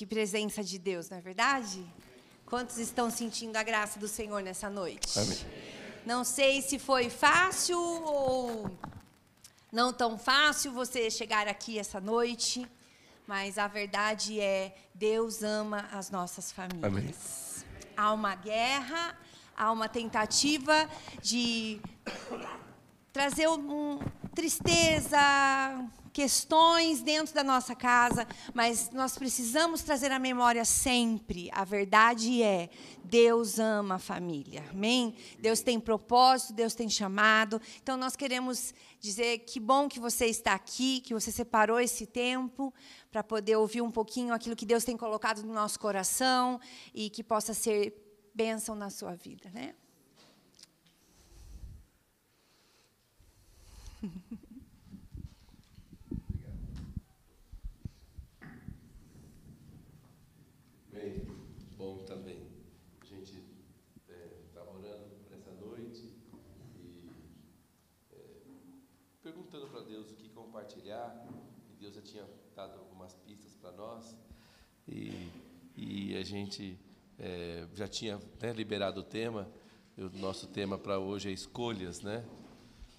que presença de Deus, não é verdade? Quantos estão sentindo a graça do Senhor nessa noite? Amém. Não sei se foi fácil ou não tão fácil você chegar aqui essa noite, mas a verdade é Deus ama as nossas famílias. Amém. Há uma guerra, há uma tentativa de trazer um, tristeza, questões dentro da nossa casa, mas nós precisamos trazer à memória sempre. A verdade é, Deus ama a família. Amém? Deus tem propósito, Deus tem chamado. Então nós queremos dizer que bom que você está aqui, que você separou esse tempo para poder ouvir um pouquinho aquilo que Deus tem colocado no nosso coração e que possa ser bênção na sua vida, né? Bem, bom também. A gente estava orando por essa noite e é, perguntando para Deus o que compartilhar. E Deus já tinha dado algumas pistas para nós. E, e a gente é, já tinha né, liberado o tema. O nosso tema para hoje é escolhas, né?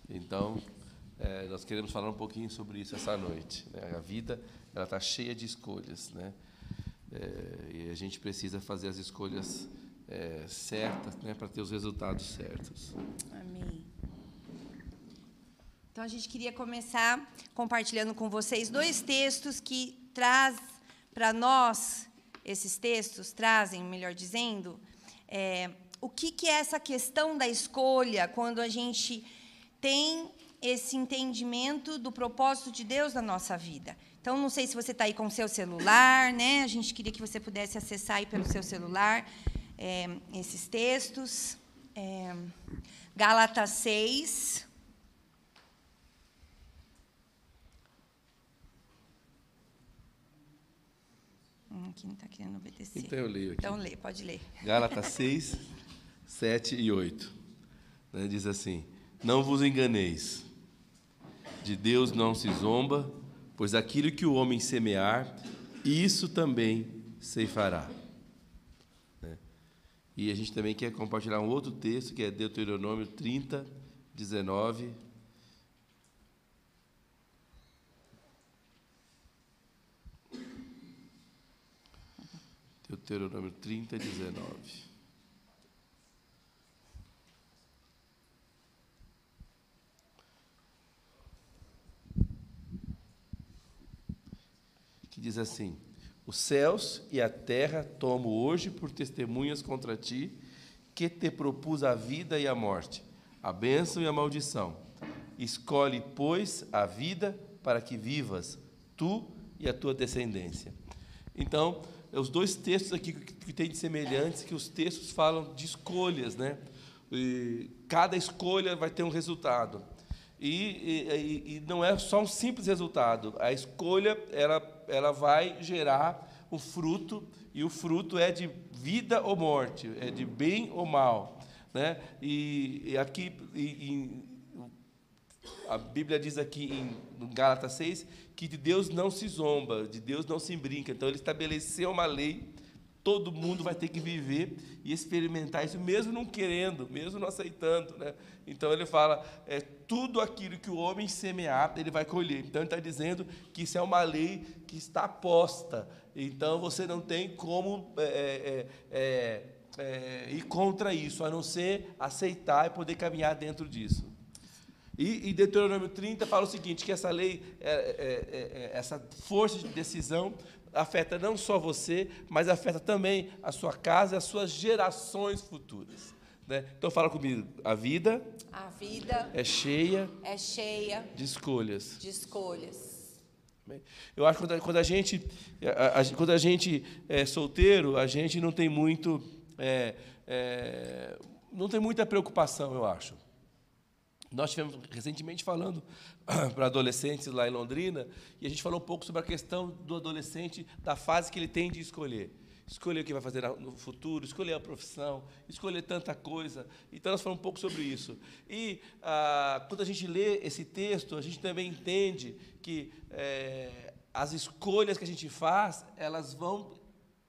Então, é, nós queremos falar um pouquinho sobre isso essa noite. Né? A vida ela está cheia de escolhas, né? É, e a gente precisa fazer as escolhas é, certas, né, para ter os resultados certos. Amém. Então a gente queria começar compartilhando com vocês dois textos que traz para nós esses textos trazem, melhor dizendo, é, o que, que é essa questão da escolha quando a gente tem esse entendimento do propósito de Deus na nossa vida. Então, não sei se você está aí com o seu celular, né? A gente queria que você pudesse acessar aí pelo seu celular é, esses textos. É, Gálatas 6. Hum, aqui não está querendo obedecer. Então eu leio aqui. Então lê, pode ler. Gálatas 6, 7 e 8. Né, diz assim: Não vos enganeis, de Deus não se zomba, pois aquilo que o homem semear, isso também ceifará. Né? E a gente também quer compartilhar um outro texto, que é Deuteronômio 30, 19. Deuteronômio 30, 19. que diz assim: Os céus e a terra tomo hoje por testemunhas contra ti, que te propus a vida e a morte, a bênção e a maldição. Escolhe, pois, a vida para que vivas, tu e a tua descendência. Então, os dois textos aqui que têm de semelhantes, que os textos falam de escolhas, né? E cada escolha vai ter um resultado. E, e, e, não é só um simples resultado. A escolha ela, ela vai gerar o fruto e o fruto é de vida ou morte, é de bem ou mal, né? E, e aqui em, a Bíblia diz aqui em Gálatas 6 que de Deus não se zomba, de Deus não se brinca. Então ele estabeleceu uma lei todo mundo vai ter que viver e experimentar isso, mesmo não querendo, mesmo não aceitando. Né? Então ele fala: é, tudo aquilo que o homem semear, ele vai colher. Então ele está dizendo que isso é uma lei que está posta. Então você não tem como é, é, é, é ir contra isso, a não ser aceitar e poder caminhar dentro disso. E, e Deuteronômio 30 fala o seguinte: que essa lei, é, essa força de decisão, afeta não só você, mas afeta também a sua casa e as suas gerações futuras. Né? Então fala comigo, a vida, a vida é cheia, é cheia de escolhas. De escolhas. Eu acho que quando a, quando a gente, a, a, quando a gente é solteiro, a gente não tem muito, é, é, não tem muita preocupação, eu acho. Nós estivemos recentemente falando para adolescentes lá em Londrina e a gente falou um pouco sobre a questão do adolescente, da fase que ele tem de escolher. Escolher o que vai fazer no futuro, escolher a profissão, escolher tanta coisa. Então, nós falamos um pouco sobre isso. E ah, quando a gente lê esse texto, a gente também entende que é, as escolhas que a gente faz, elas vão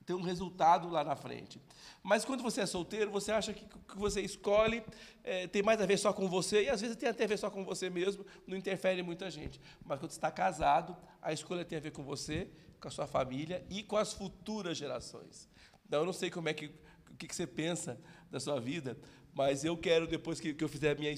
ter um resultado lá na frente. Mas quando você é solteiro, você acha que o que você escolhe é, tem mais a ver só com você, e às vezes tem até a ver só com você mesmo, não interfere em muita gente. Mas quando você está casado, a escolha tem a ver com você, com a sua família e com as futuras gerações. Então, eu não sei como é que, o que, que você pensa da sua vida, mas eu quero, depois que, que eu fizer minha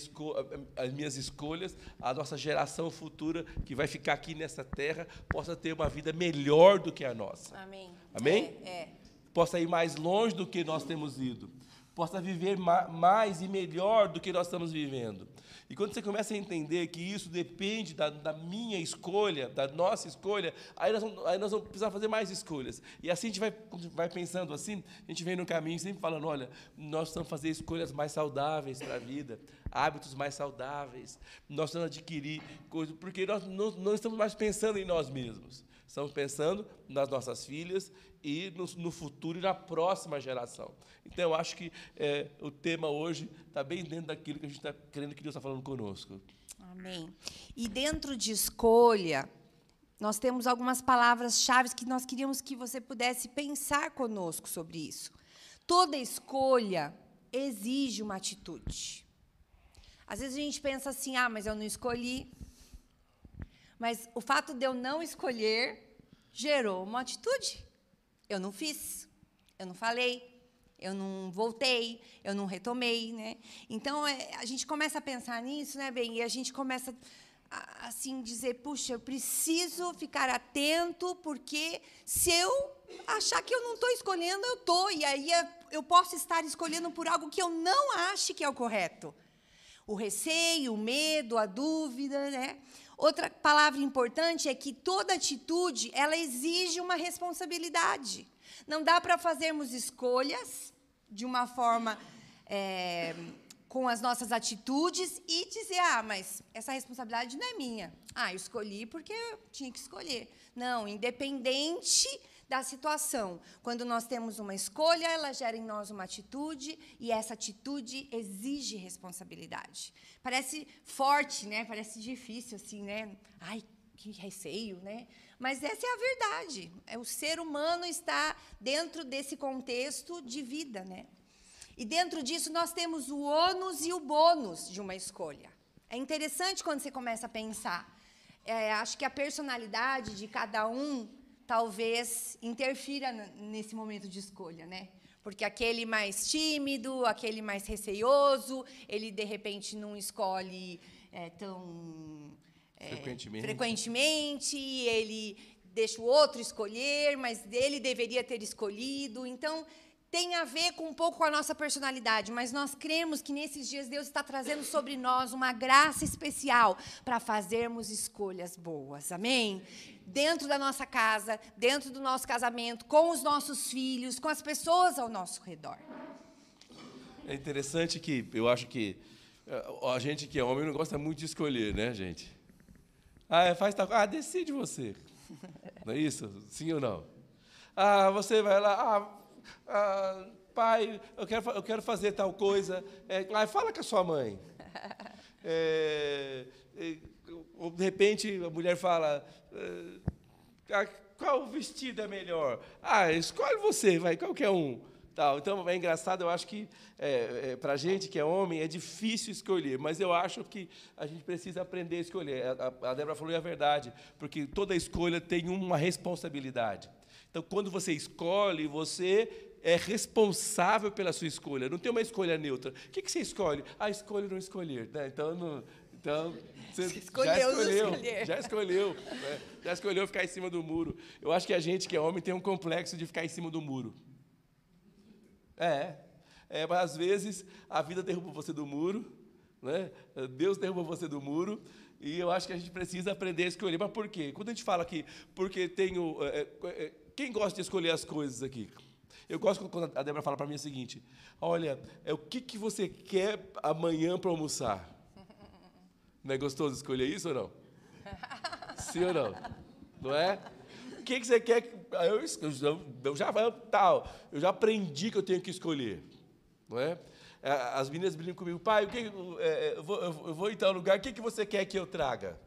as minhas escolhas, a nossa geração futura, que vai ficar aqui nessa terra, possa ter uma vida melhor do que a nossa. Amém. Amém? É, é. Possa ir mais longe do que nós temos ido possa viver mais e melhor do que nós estamos vivendo. E quando você começa a entender que isso depende da, da minha escolha, da nossa escolha, aí nós, vamos, aí nós vamos precisar fazer mais escolhas. E assim a gente vai, vai pensando assim, a gente vem no caminho sempre falando, olha, nós precisamos fazer escolhas mais saudáveis para a vida, hábitos mais saudáveis, nós precisamos adquirir coisas, porque nós não, não estamos mais pensando em nós mesmos. Estamos pensando nas nossas filhas e no, no futuro e na próxima geração. Então, eu acho que é, o tema hoje está bem dentro daquilo que a gente está querendo que Deus está falando conosco. Amém. E dentro de escolha, nós temos algumas palavras-chave que nós queríamos que você pudesse pensar conosco sobre isso. Toda escolha exige uma atitude. Às vezes a gente pensa assim: ah, mas eu não escolhi. Mas o fato de eu não escolher gerou uma atitude. Eu não fiz, eu não falei, eu não voltei, eu não retomei, né? Então é, a gente começa a pensar nisso, né, bem? E a gente começa a, assim dizer, puxa, eu preciso ficar atento porque se eu achar que eu não estou escolhendo, eu estou e aí eu posso estar escolhendo por algo que eu não ache que é o correto. O receio, o medo, a dúvida, né? Outra palavra importante é que toda atitude ela exige uma responsabilidade. Não dá para fazermos escolhas de uma forma é, com as nossas atitudes e dizer, ah, mas essa responsabilidade não é minha. Ah, eu escolhi porque eu tinha que escolher. Não, independente da situação. Quando nós temos uma escolha, ela gera em nós uma atitude e essa atitude exige responsabilidade. Parece forte, né? Parece difícil assim, né? Ai, que receio, né? Mas essa é a verdade. É o ser humano está dentro desse contexto de vida, né? E dentro disso nós temos o ônus e o bônus de uma escolha. É interessante quando você começa a pensar. É, acho que a personalidade de cada um talvez interfira nesse momento de escolha, né? Porque aquele mais tímido, aquele mais receioso, ele de repente não escolhe é, tão é, frequentemente. frequentemente, ele deixa o outro escolher, mas ele deveria ter escolhido. Então, tem a ver com um pouco com a nossa personalidade, mas nós cremos que nesses dias Deus está trazendo sobre nós uma graça especial para fazermos escolhas boas. Amém? Dentro da nossa casa, dentro do nosso casamento, com os nossos filhos, com as pessoas ao nosso redor. É interessante que eu acho que eh, a gente que é homem não gosta muito de escolher, né, gente? Ah, é, faz tal Ah, decide você. Não é isso? Sim ou não? Ah, você vai lá. Ah, ah, pai, eu quero, eu quero fazer tal coisa. É, ah, fala com a sua mãe. É, de repente a mulher fala, qual vestido é melhor? Ah, escolhe você, vai, qualquer um. Tal. Então, é engraçado, eu acho que é, é, para a gente que é homem é difícil escolher, mas eu acho que a gente precisa aprender a escolher. A, a Débora falou a verdade, porque toda escolha tem uma responsabilidade. Então, quando você escolhe, você é responsável pela sua escolha. Não tem uma escolha neutra. O que, que você escolhe? Ah, escolhe não escolher. Né? Então, não, então você, você escolheu, já escolheu, já escolheu, né? já escolheu ficar em cima do muro. Eu acho que a gente que é homem tem um complexo de ficar em cima do muro. É, é mas às vezes a vida derruba você do muro, né? Deus derruba você do muro e eu acho que a gente precisa aprender a escolher. Mas por quê? Quando a gente fala aqui, porque tenho. É, é, quem gosta de escolher as coisas aqui? Eu gosto quando a Débora fala para mim o seguinte: olha, é o que, que você quer amanhã para almoçar? Não é gostoso escolher isso ou não? Sim ou não? Não é? O que, que você quer? Eu, eu, eu já tal, eu já aprendi que eu tenho que escolher, não é? é as meninas brincam comigo, pai, o que, é, eu, vou, eu vou em tal lugar, o que, que você quer que eu traga?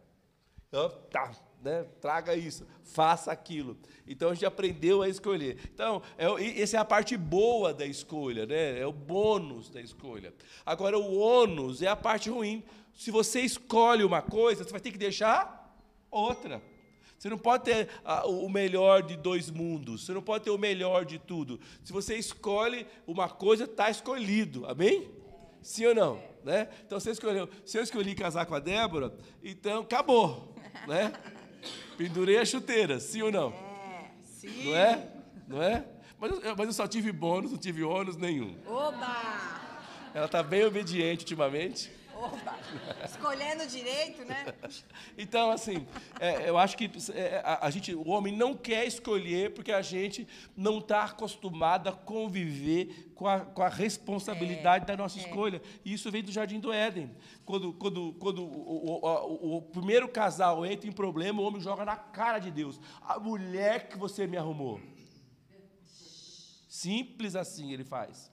Eu, tá, né? traga isso, faça aquilo. Então a gente aprendeu a escolher. Então, é, essa é a parte boa da escolha, né? é o bônus da escolha. Agora, o ônus é a parte ruim. Se você escolhe uma coisa, você vai ter que deixar outra. Você não pode ter o melhor de dois mundos. Você não pode ter o melhor de tudo. Se você escolhe uma coisa, está escolhido. Amém? Sim ou não? Né? Então você escolheu. Se eu escolhi casar com a Débora, então acabou. Né? Pendurei a chuteira, sim ou não? É, sim. Não é? Não é? Mas, mas eu só tive bônus, não tive ônus nenhum. Oba! Ela está bem obediente ultimamente. Opa! Escolhendo direito, né? Então, assim, é, eu acho que é, a, a, gente, o homem não quer escolher porque a gente não está acostumado a conviver com a, com a responsabilidade é, da nossa é. escolha. E isso vem do Jardim do Éden. Quando, quando, quando o, o, o, o primeiro casal entra em problema, o homem joga na cara de Deus. A mulher que você me arrumou. Simples assim ele faz.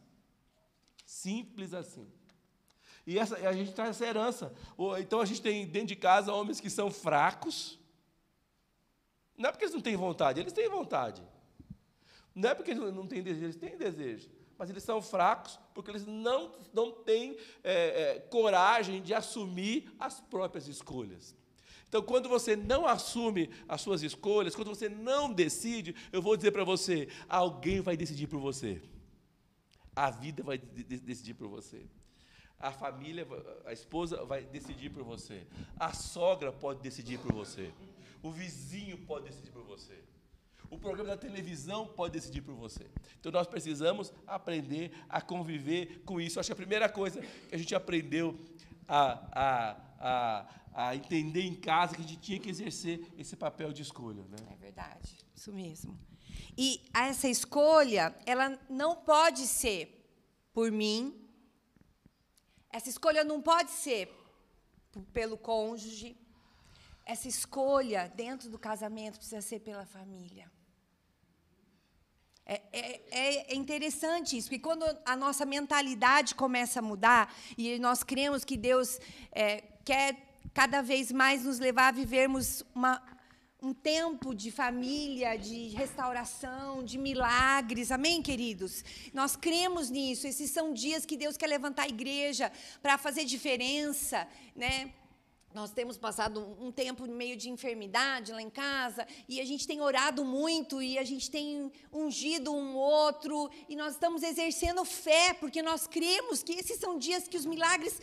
Simples assim. E essa, a gente traz essa herança. Então a gente tem dentro de casa homens que são fracos. Não é porque eles não têm vontade, eles têm vontade. Não é porque eles não têm desejo, eles têm desejo. Mas eles são fracos porque eles não, não têm é, é, coragem de assumir as próprias escolhas. Então, quando você não assume as suas escolhas, quando você não decide, eu vou dizer para você: alguém vai decidir por você. A vida vai decidir por você. A família, a esposa vai decidir por você. A sogra pode decidir por você. O vizinho pode decidir por você. O programa da televisão pode decidir por você. Então nós precisamos aprender a conviver com isso. Acho que a primeira coisa que a gente aprendeu a, a, a, a entender em casa que a gente tinha que exercer esse papel de escolha. Né? É verdade, isso mesmo. E essa escolha, ela não pode ser por mim, essa escolha não pode ser pelo cônjuge. Essa escolha dentro do casamento precisa ser pela família. É, é, é, interessante isso, porque quando a nossa mentalidade começa a mudar e nós cremos que Deus é, quer cada vez mais nos levar a vivermos uma, um tempo de família, de restauração, de milagres. Amém, queridos? Nós cremos nisso. Esses são dias que Deus quer levantar a igreja para fazer diferença, né? Nós temos passado um tempo meio de enfermidade lá em casa e a gente tem orado muito e a gente tem ungido um outro e nós estamos exercendo fé porque nós cremos que esses são dias que os milagres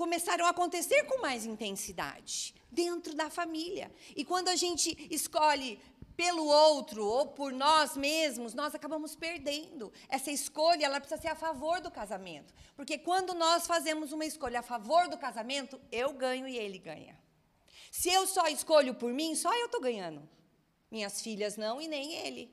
começaram a acontecer com mais intensidade dentro da família. E quando a gente escolhe pelo outro ou por nós mesmos, nós acabamos perdendo. Essa escolha, ela precisa ser a favor do casamento. Porque quando nós fazemos uma escolha a favor do casamento, eu ganho e ele ganha. Se eu só escolho por mim, só eu estou ganhando. Minhas filhas não e nem ele.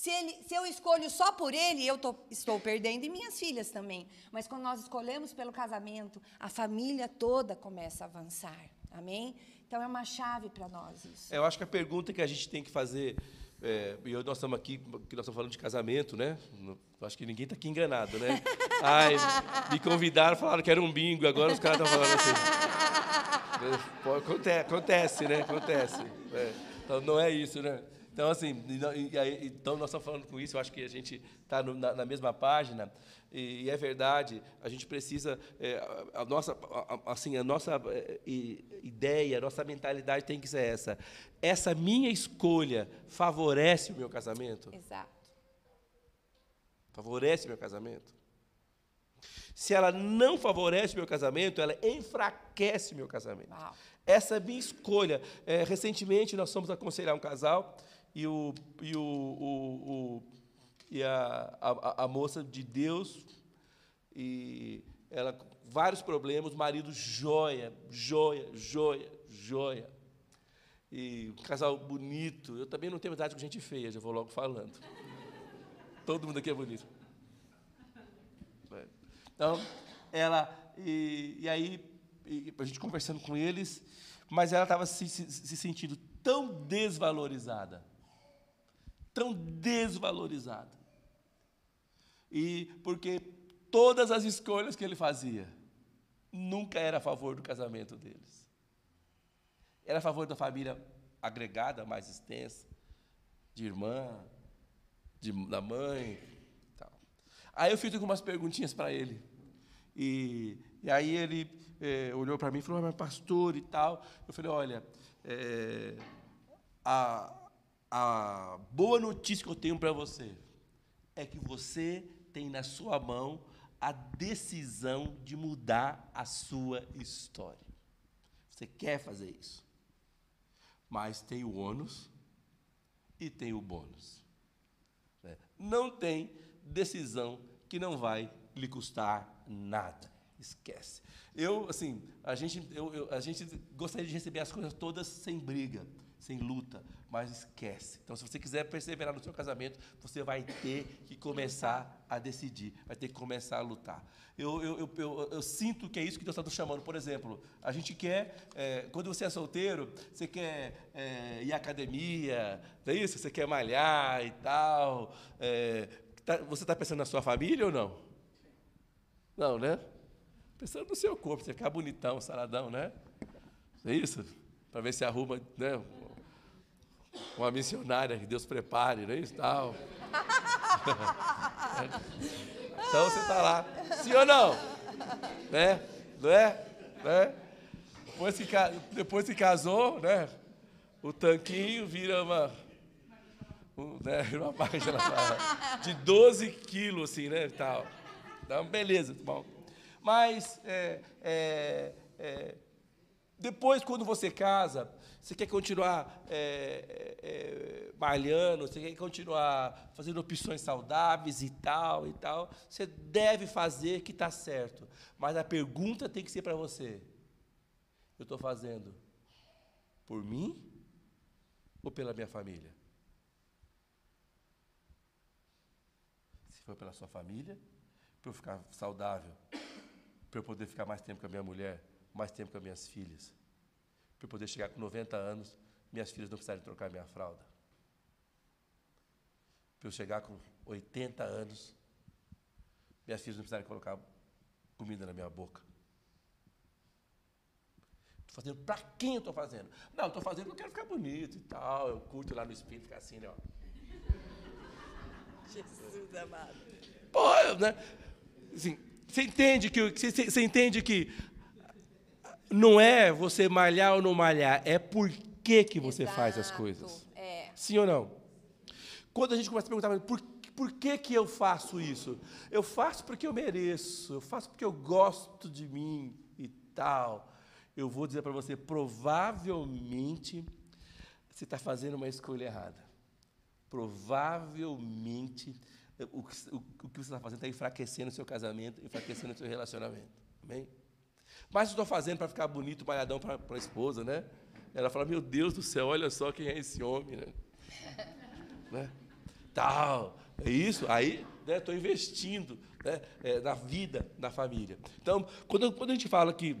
Se, ele, se eu escolho só por ele, eu tô, estou perdendo e minhas filhas também. Mas quando nós escolhemos pelo casamento, a família toda começa a avançar. Amém? Então é uma chave para nós isso. É, eu acho que a pergunta que a gente tem que fazer, é, e nós estamos aqui, que nós estamos falando de casamento, né? Acho que ninguém está aqui enganado, né? Ai, me convidaram, falaram que era um bingo, agora os caras estão falando assim. Acontece, acontece, né? Acontece. É, então não é isso, né? Então, assim, e, e, então nós estamos falando com isso, eu acho que a gente está na, na, mesma página, e, e, é verdade, a gente precisa, é, a, a, nossa, a, assim, a nossa é, ideia, a nossa mentalidade tem que ser essa. Essa minha escolha favorece o meu casamento? Exato. Favorece o meu casamento? Se ela não favorece o meu casamento, ela enfraquece o meu casamento. Uau. Essa é a minha escolha. É, recentemente, nós fomos aconselhar um casal e, o, e, o, o, o e a, a, a, moça de Deus, e ela vários problemas, marido joia, joia, joia, joia. E um casal bonito. Eu também não tenho idade com gente feia, já vou logo falando. Todo mundo aqui é bonito. Então, ela. E, e aí, e a gente conversando com eles, mas ela estava se, se, se sentindo tão desvalorizada tão desvalorizada. E porque todas as escolhas que ele fazia nunca era a favor do casamento deles. Era a favor da família agregada, mais extensa, de irmã, de, da mãe. Tal. Aí eu fiz algumas perguntinhas para ele. E, e, aí ele é, olhou para mim e falou, mas pastor e tal. Eu falei, olha, é, a, a boa notícia que eu tenho para você é que você tem na sua mão a decisão de mudar a sua história. Você quer fazer isso. Mas tem o ônus e tem o bônus. Né? Não tem decisão que não vai lhe custar nada. Esquece. Eu, assim, a gente, eu, eu, a gente gostaria de receber as coisas todas sem briga sem luta, mas esquece. Então, se você quiser perseverar no seu casamento, você vai ter que começar a decidir, vai ter que começar a lutar. Eu, eu, eu, eu, sinto que é isso que Deus está nos chamando. Por exemplo, a gente quer, é, quando você é solteiro, você quer é, ir à academia, é isso? Você quer malhar e tal. É, tá, você está pensando na sua família ou não? Não, né? Pensando no seu corpo, você ficar bonitão, saradão, né? É isso? Para ver se arruma né, uma missionária que Deus prepare, não é isso? Tal. então você está lá, sim ou não? Né? Não é? Né? Depois, que, depois que casou, né? O tanquinho vira uma. Um, né, uma página de 12 quilos, assim, né? Tal. Então, beleza, tá bom. Mas é, é, é, depois, quando você casa, você quer continuar é, é, é, malhando, você quer continuar fazendo opções saudáveis e tal e tal, você deve fazer que está certo. Mas a pergunta tem que ser para você: eu estou fazendo por mim ou pela minha família? Se for pela sua família, para eu ficar saudável, para eu poder ficar mais tempo com a minha mulher, mais tempo com as minhas filhas. Para eu poder chegar com 90 anos, minhas filhas não precisarem trocar minha fralda. Para eu chegar com 80 anos, minhas filhas não precisarem colocar comida na minha boca. Estou fazendo para quem eu estou fazendo? Não, estou fazendo porque eu quero ficar bonito e tal. Eu curto lá no espírito ficar assim, né? Ó. Jesus amado. Pô, né? Assim, você entende que você, você entende que não é você malhar ou não malhar, é por que, que você Exato. faz as coisas. É. Sim ou não? Quando a gente começa a perguntar, por, por que, que eu faço isso? Eu faço porque eu mereço, eu faço porque eu gosto de mim e tal. Eu vou dizer para você, provavelmente você está fazendo uma escolha errada. Provavelmente o, o, o que você está fazendo está enfraquecendo o seu casamento, enfraquecendo o seu relacionamento. Amém? Mas estou fazendo para ficar bonito, malhadão para a esposa, né? Ela fala, meu Deus do céu, olha só quem é esse homem, né? né? Tal, é isso. Aí estou né, investindo né, é, na vida da família. Então, quando, quando a gente fala que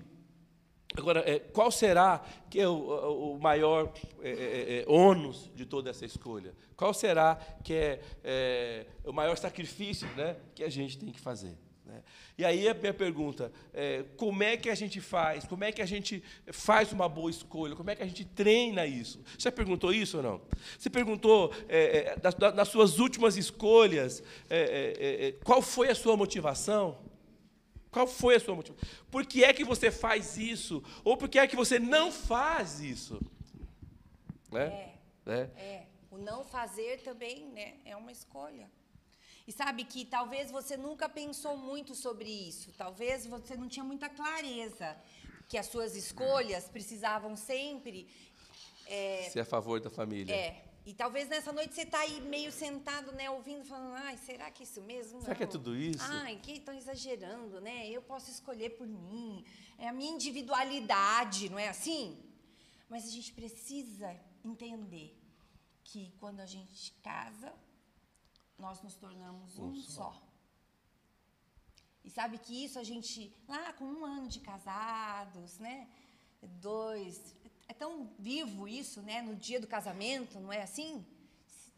Agora, é, qual será que é o, o maior é, é, é, ônus de toda essa escolha? Qual será que é, é, o maior sacrifício né, que a gente tem que fazer? Né? E aí a minha pergunta é, como é que a gente faz? Como é que a gente faz uma boa escolha? Como é que a gente treina isso? Você já perguntou isso ou não? Você perguntou, é, é, das, das, suas últimas escolhas, é, é, qual foi a sua motivação? Qual foi a sua motivação? Por que é que você faz isso? Ou por que é que você não faz isso? Né? É, é. O não fazer também né, é uma escolha. E sabe que talvez você nunca pensou muito sobre isso, talvez você não tinha muita clareza que as suas escolhas precisavam sempre é, ser a favor da família. É. E talvez nessa noite você está aí meio sentado, né, ouvindo, falando, ai, será que é isso mesmo? Será não. que é tudo isso? Ai, que estão exagerando, né? Eu posso escolher por mim. É a minha individualidade, não é assim? Mas a gente precisa entender que quando a gente casa, nós nos tornamos um, um só. só. E sabe que isso a gente, lá com um ano de casados, né? Dois. É tão vivo isso, né? No dia do casamento, não é assim?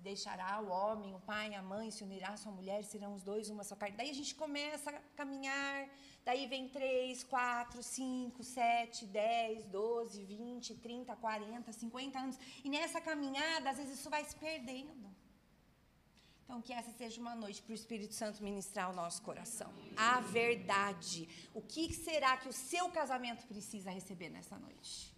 deixará o homem, o pai, a mãe, se unirá a sua mulher, serão os dois uma só carne. Daí a gente começa a caminhar, daí vem três, quatro, cinco, sete, dez, doze, vinte, trinta, quarenta, cinquenta anos. E nessa caminhada, às vezes isso vai se perdendo. Então, que essa seja uma noite para o Espírito Santo ministrar o nosso coração. A verdade. O que será que o seu casamento precisa receber nessa noite?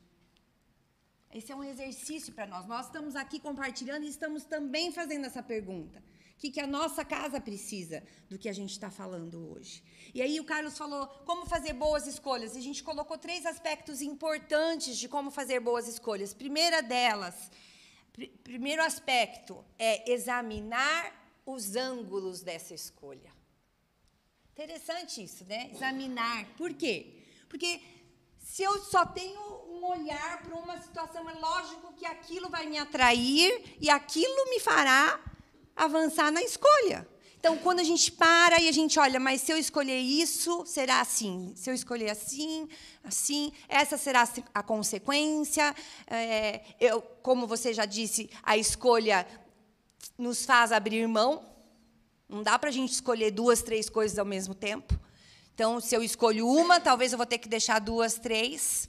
Esse é um exercício para nós. Nós estamos aqui compartilhando e estamos também fazendo essa pergunta. O que, que a nossa casa precisa do que a gente está falando hoje? E aí o Carlos falou como fazer boas escolhas. E a gente colocou três aspectos importantes de como fazer boas escolhas. Primeira delas, pr primeiro aspecto é examinar os ângulos dessa escolha. Interessante isso, né? Examinar. Por quê? Porque se eu só tenho um olhar para uma situação, é lógico que aquilo vai me atrair e aquilo me fará avançar na escolha. Então, quando a gente para e a gente olha, mas se eu escolher isso, será assim. Se eu escolher assim, assim, essa será a consequência. É, eu, como você já disse, a escolha nos faz abrir mão. Não dá para a gente escolher duas, três coisas ao mesmo tempo. Então, se eu escolho uma, talvez eu vou ter que deixar duas, três.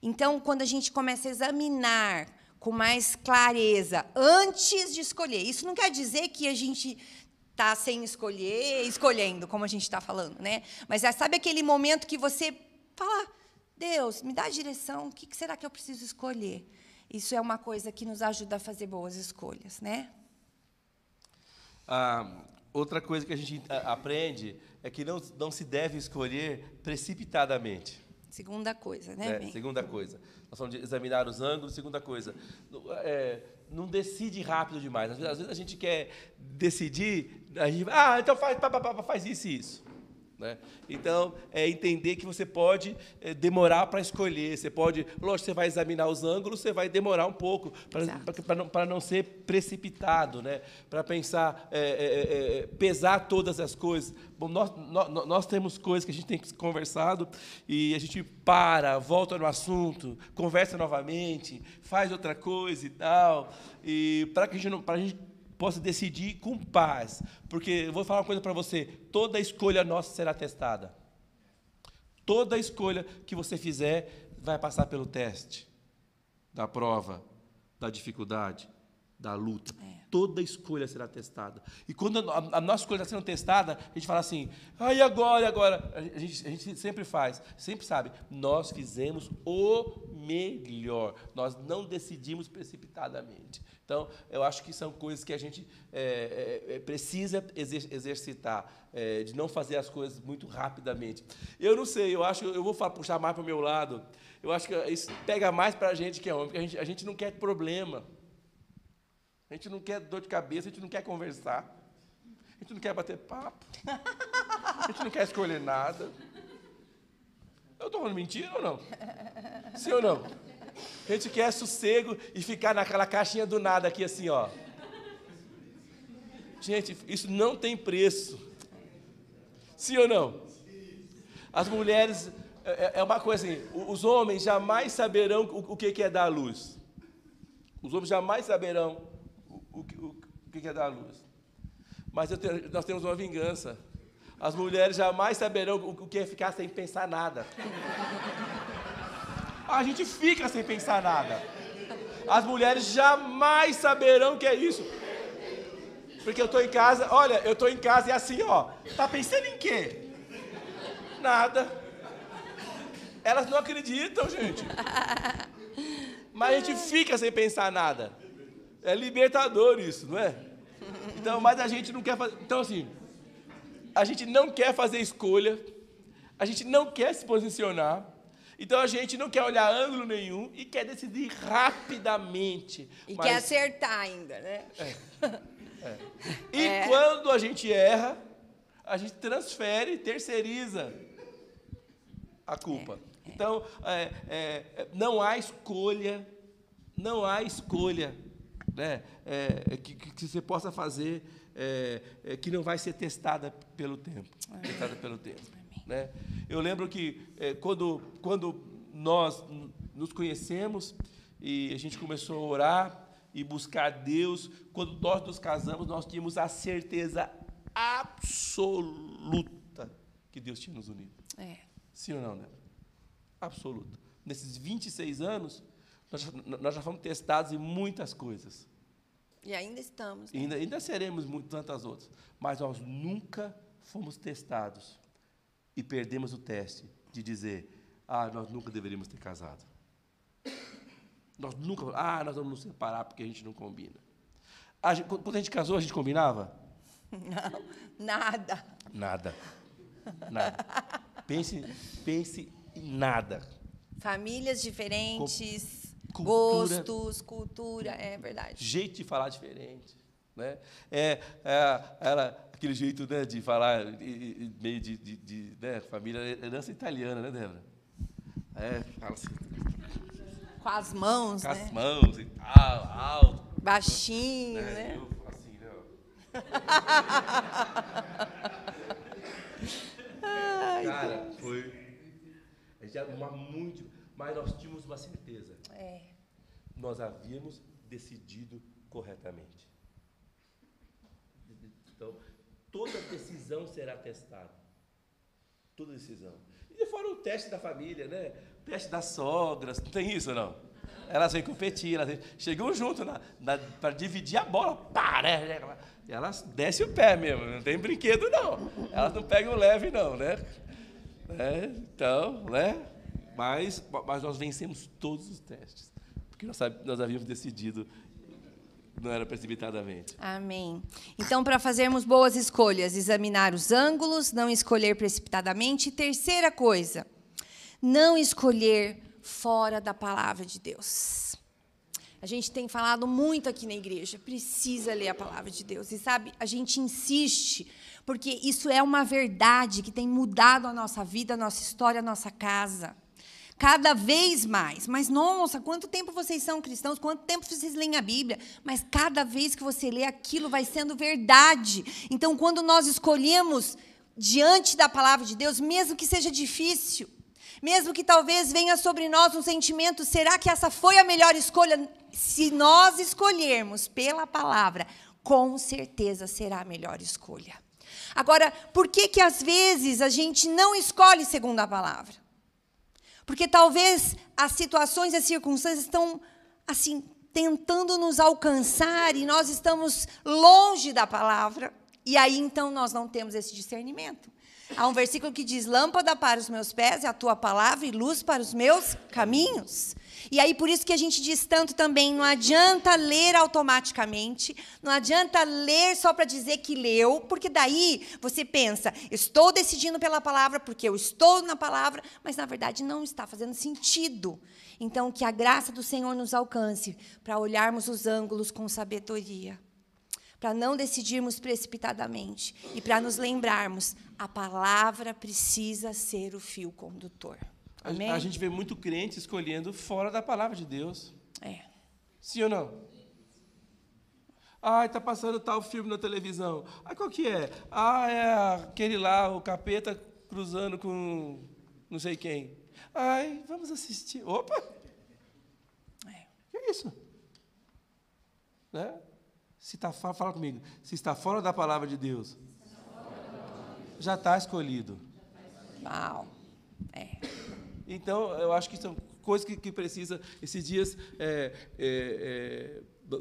Então, quando a gente começa a examinar com mais clareza antes de escolher, isso não quer dizer que a gente está sem escolher, escolhendo, como a gente está falando, né? Mas é, sabe aquele momento que você fala, Deus, me dá a direção, o que será que eu preciso escolher? Isso é uma coisa que nos ajuda a fazer boas escolhas, né? Ah, outra coisa que a gente aprende é que não, não se deve escolher precipitadamente. Segunda coisa, né? É, segunda coisa. Nós vamos examinar os ângulos. Segunda coisa, é, não decide rápido demais. Às vezes, às vezes, a gente quer decidir, a gente, ah, então faz, faz isso e isso. Né? Então, é entender que você pode é, demorar para escolher, você pode, lógico, você vai examinar os ângulos, você vai demorar um pouco para não, não ser precipitado, né? para pensar, é, é, pesar todas as coisas. Bom, nós, nós, nós, temos coisas que a gente tem conversado e a gente para, volta no assunto, conversa novamente, faz outra coisa e tal, e para que a gente não, para a gente possa decidir com paz. Porque eu vou falar uma coisa para você: toda escolha nossa será testada. Toda escolha que você fizer vai passar pelo teste da prova, da dificuldade, da luta. É. Toda escolha será testada. E quando a, a, nossa escolha está sendo testada, a gente fala assim, ah, agora, e agora? A gente, a gente sempre faz, sempre sabe, nós fizemos o melhor. Nós não decidimos precipitadamente. Então, eu acho que são coisas que a gente é, é, é precisa exercitar, é, de não fazer as coisas muito rapidamente. Eu não sei, eu acho, eu vou puxar mais para o meu lado, eu acho que isso pega mais para a gente que é homem, porque a gente, a gente não quer problema. A gente não quer dor de cabeça, a gente não quer conversar. A gente não quer bater papo. A gente não quer escolher nada. Eu estou falando mentira ou não? Sim ou não? A gente quer sossego e ficar naquela caixinha do nada aqui assim, ó. Gente, isso não tem preço. Sim ou não? As mulheres, é, é uma coisa assim, os homens jamais saberão o que é dar luz. Os homens jamais saberão o, o, o que é dar luz. Mas nós temos uma vingança. As mulheres jamais saberão o que é ficar sem pensar nada a gente fica sem pensar nada. As mulheres jamais saberão o que é isso. Porque eu estou em casa, olha, eu estou em casa e assim, ó. Tá pensando em quê? Nada. Elas não acreditam, gente. Mas a gente fica sem pensar nada. É libertador isso, não é? Então, mas a gente não quer fazer. Então, assim, a gente não quer fazer escolha, a gente não quer se posicionar, então a gente não quer olhar ângulo nenhum e quer decidir rapidamente. E mas... quer acertar ainda, né? É. É. E é. quando a gente erra, a gente transfere, terceiriza a culpa. É, é. Então, é, não há escolha, não há escolha né, que, que, você possa fazer que não vai ser testada pelo tempo. Testada pelo tempo. Né? Eu lembro que é, quando, quando nós nos conhecemos e a gente começou a orar, e buscar Deus, quando nós nos casamos, nós tínhamos a certeza absoluta que Deus tinha nos unido. É. Sim ou não, né? Absoluta. Nesses 26 anos, nós já, nós já fomos testados em muitas coisas. E ainda estamos. E ainda, ainda seremos muito, tantas outras. Mas nós nunca fomos testados e perdemos o teste de dizer: ah, nós nunca deveríamos ter casado. Nós nunca, ah, nós vamos nos separar porque a gente não combina. A gente, quando a gente casou, a gente combinava? Não, nada. Nada. Nada. Pense, pense em nada. Famílias diferentes, cultura. gostos, cultura, é verdade. Jeito de falar diferente. Né? É, é, era aquele jeito né, de falar meio de, de, de, né, família, herança italiana, né, Débora? É, fala assim, Com as mãos, com né? as mãos e tal, alto. Baixinho, né? né? Eu falo assim, né? Cara, foi. A gente era uma muito. Mas nós tínhamos uma certeza. É. Nós havíamos decidido corretamente. Então, toda decisão será testada. Toda decisão. E fora o teste da família, né? O teste das sogras, não tem isso não? Elas vêm competir, elas vêm- chegam junto para dividir a bola, pá, né? Elas descem o pé mesmo, não tem brinquedo não. Elas não pegam leve não, né? É, então, né? Mas, mas nós vencemos todos os testes, porque nós, nós havíamos decidido, não era precipitadamente. Amém. Então, para fazermos boas escolhas, examinar os ângulos, não escolher precipitadamente. E terceira coisa, não escolher fora da palavra de Deus. A gente tem falado muito aqui na igreja, precisa ler a palavra de Deus. E sabe, a gente insiste, porque isso é uma verdade que tem mudado a nossa vida, a nossa história, a nossa casa. Cada vez mais. Mas, nossa, quanto tempo vocês são cristãos? Quanto tempo vocês leem a Bíblia? Mas cada vez que você lê aquilo vai sendo verdade. Então, quando nós escolhemos diante da palavra de Deus, mesmo que seja difícil, mesmo que talvez venha sobre nós um sentimento, será que essa foi a melhor escolha? Se nós escolhermos pela palavra, com certeza será a melhor escolha. Agora, por que que às vezes a gente não escolhe segundo a palavra? Porque talvez as situações e as circunstâncias estão assim tentando nos alcançar e nós estamos longe da palavra. E aí então nós não temos esse discernimento. Há um versículo que diz: Lâmpada para os meus pés é a tua palavra e luz para os meus caminhos. E aí por isso que a gente diz tanto também, não adianta ler automaticamente, não adianta ler só para dizer que leu, porque daí você pensa, estou decidindo pela palavra porque eu estou na palavra, mas na verdade não está fazendo sentido. Então que a graça do Senhor nos alcance para olharmos os ângulos com sabedoria para não decidirmos precipitadamente e para nos lembrarmos, a palavra precisa ser o fio condutor. A, Amém? a gente vê muito crente escolhendo fora da palavra de Deus. É. Sim ou não? Ai, tá passando tal filme na televisão. Ai, qual que é? Ah, é aquele lá, o capeta cruzando com não sei quem. Ai, vamos assistir. Opa! É. Que é isso? Né? Se tá, fala, comigo. Se está fora da palavra de Deus, já está escolhido. Uau. É. Então, eu acho que são coisas que, que precisa. Esses dias, é, é, é,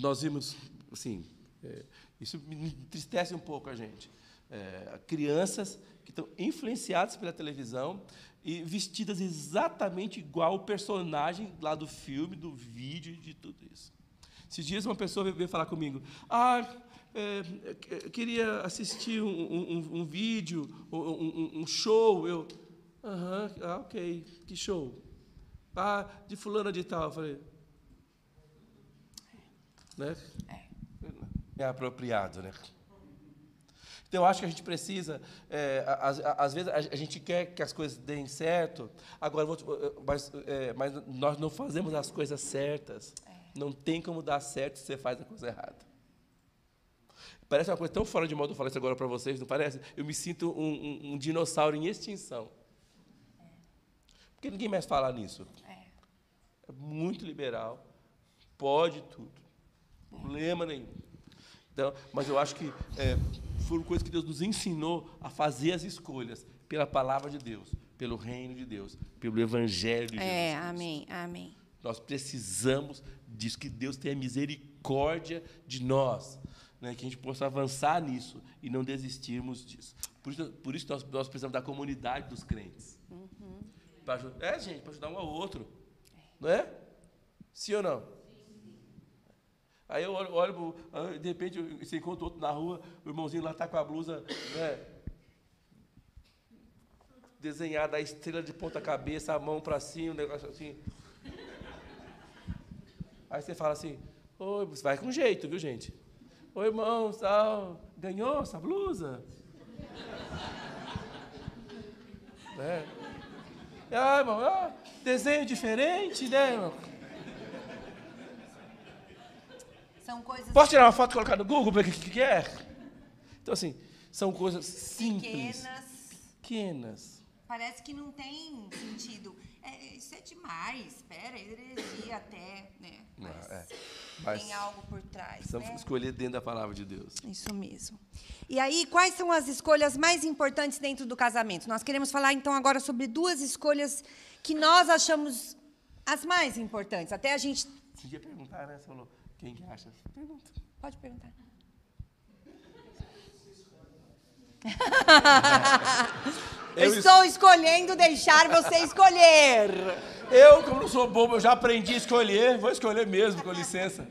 nós vimos, assim, é, isso me entristece um pouco a gente. É, crianças que estão influenciadas pela televisão e vestidas exatamente igual o personagem lá do filme, do vídeo, de tudo isso. Esses dias uma pessoa veio falar comigo. Ah, é, eu queria assistir um, um, um vídeo, um, um show. Eu, aham, ah, ok, que show? Ah, de fulana de tal. Eu falei, né? É apropriado, né? Então, eu acho que a gente precisa, é, às, às vezes a, gente quer que as coisas deem certo, agora, mas, é, mas nós não fazemos as coisas certas. Não tem como dar certo se você faz a coisa errada. Parece uma coisa tão fora de modo, eu falar isso agora para vocês, não parece? Eu me sinto um, um, um, dinossauro em extinção. Porque ninguém mais fala nisso. É muito liberal. Pode tudo. Problema nenhum. Então, mas eu acho que é, foram coisas que Deus nos ensinou a fazer as escolhas pela palavra de Deus, pelo reino de Deus, pelo evangelho de Jesus. É, amém, amém. Nós precisamos disso, que Deus tenha misericórdia de nós, né, que a gente possa avançar nisso e não desistirmos disso. Por isso, por isso nós, nós precisamos da comunidade dos crentes. Uhum. Pra, é, gente, para ajudar um ao outro. Não é? Sim ou não? Aí eu olho, olho de repente você encontra outro na rua, o irmãozinho lá está com a blusa né, desenhada, a estrela de ponta cabeça, a mão para cima, um negócio assim. Aí você fala assim, Oi, você vai com jeito, viu gente? Oi, irmão, tal, ganhou essa blusa? né? Ah, irmão, ah, desenho diferente, né, irmão? São coisas. Posso tirar uma foto e colocar no Google para ver o que, que é? Então, assim, são coisas simples. Pequenas. Pequenas. Parece que não tem sentido. É, isso é demais, espera, heresia até, né? Mas, é, mas tem algo por trás. Precisamos né? escolher dentro da palavra de Deus. Isso mesmo. E aí, quais são as escolhas mais importantes dentro do casamento? Nós queremos falar então agora sobre duas escolhas que nós achamos as mais importantes. Até a gente. Você podia perguntar, né? Você falou, quem que acha? Pergunta. Pode perguntar. Eu estou escolhendo deixar você escolher. Eu, como não sou bobo, eu já aprendi a escolher, vou escolher mesmo, com licença.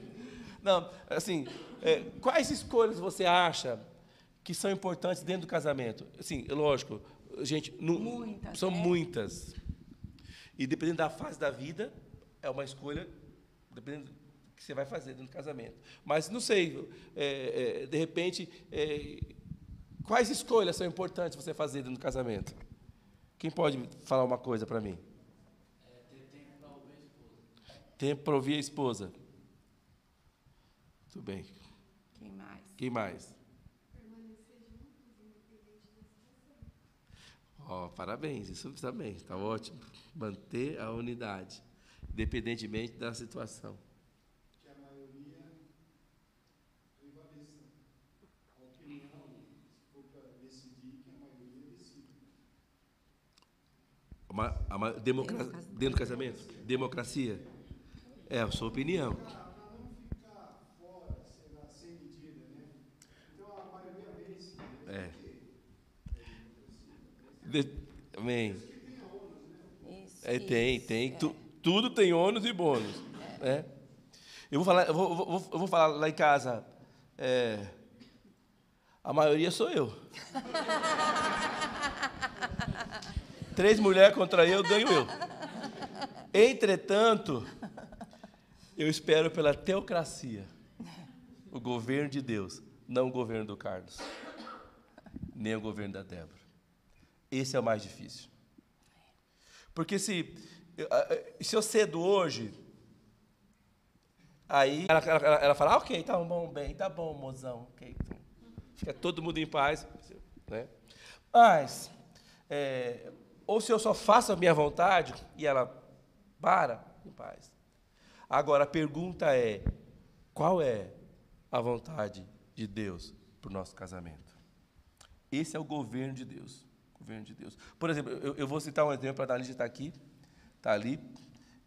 Não, assim, é, quais escolhas você acha que são importantes dentro do casamento? Assim, lógico, gente, não, muitas, são é. muitas. E dependendo da fase da vida, é uma escolha, dependendo do que você vai fazer dentro do casamento. Mas, não sei, é, é, de repente, é, quais escolhas são importantes você fazer dentro do casamento? Quem pode falar uma coisa para mim? Tempo para ouvir a esposa. Muito bem. Quem mais? Quem mais? Ó, parabéns, isso também, está ótimo. Manter a unidade, independentemente da situação. que a maioria prevaleça. A opinião, se for para decidir, que a maioria decida. Uma, a ma- democra- Dentro do casamento. Democracia? É a sua opinião. Para não ficar fora, sei lá, sem medida, né? Então a maioria vence. É. De- Amém. É, tem, tem. é. Tu- tudo tem ônus e bônus. né? Eu, vou falar, eu, vou, vou- eu vou falar lá em casa. é, a maioria sou eu. Três mulheres contra eu, ganho eu. Entretanto, eu espero pela teocracia o governo de Deus, não o governo do Carlos, nem o governo da Débora. Esse é o mais difícil. Porque se, se eu cedo hoje, aí ela, ela, ela- fala, ah, ok, tá bom, bem, tá bom, mozão, ok. então fica todo mundo em paz. Né? Mas, é, ou se eu só faço a minha vontade e ela para em paz. Agora, a pergunta é, qual é a vontade de Deus para o nosso casamento? Esse é o governo de Deus. Governo de Deus. Por exemplo, eu, eu vou citar um exemplo, a Dalícia está aqui, está ali.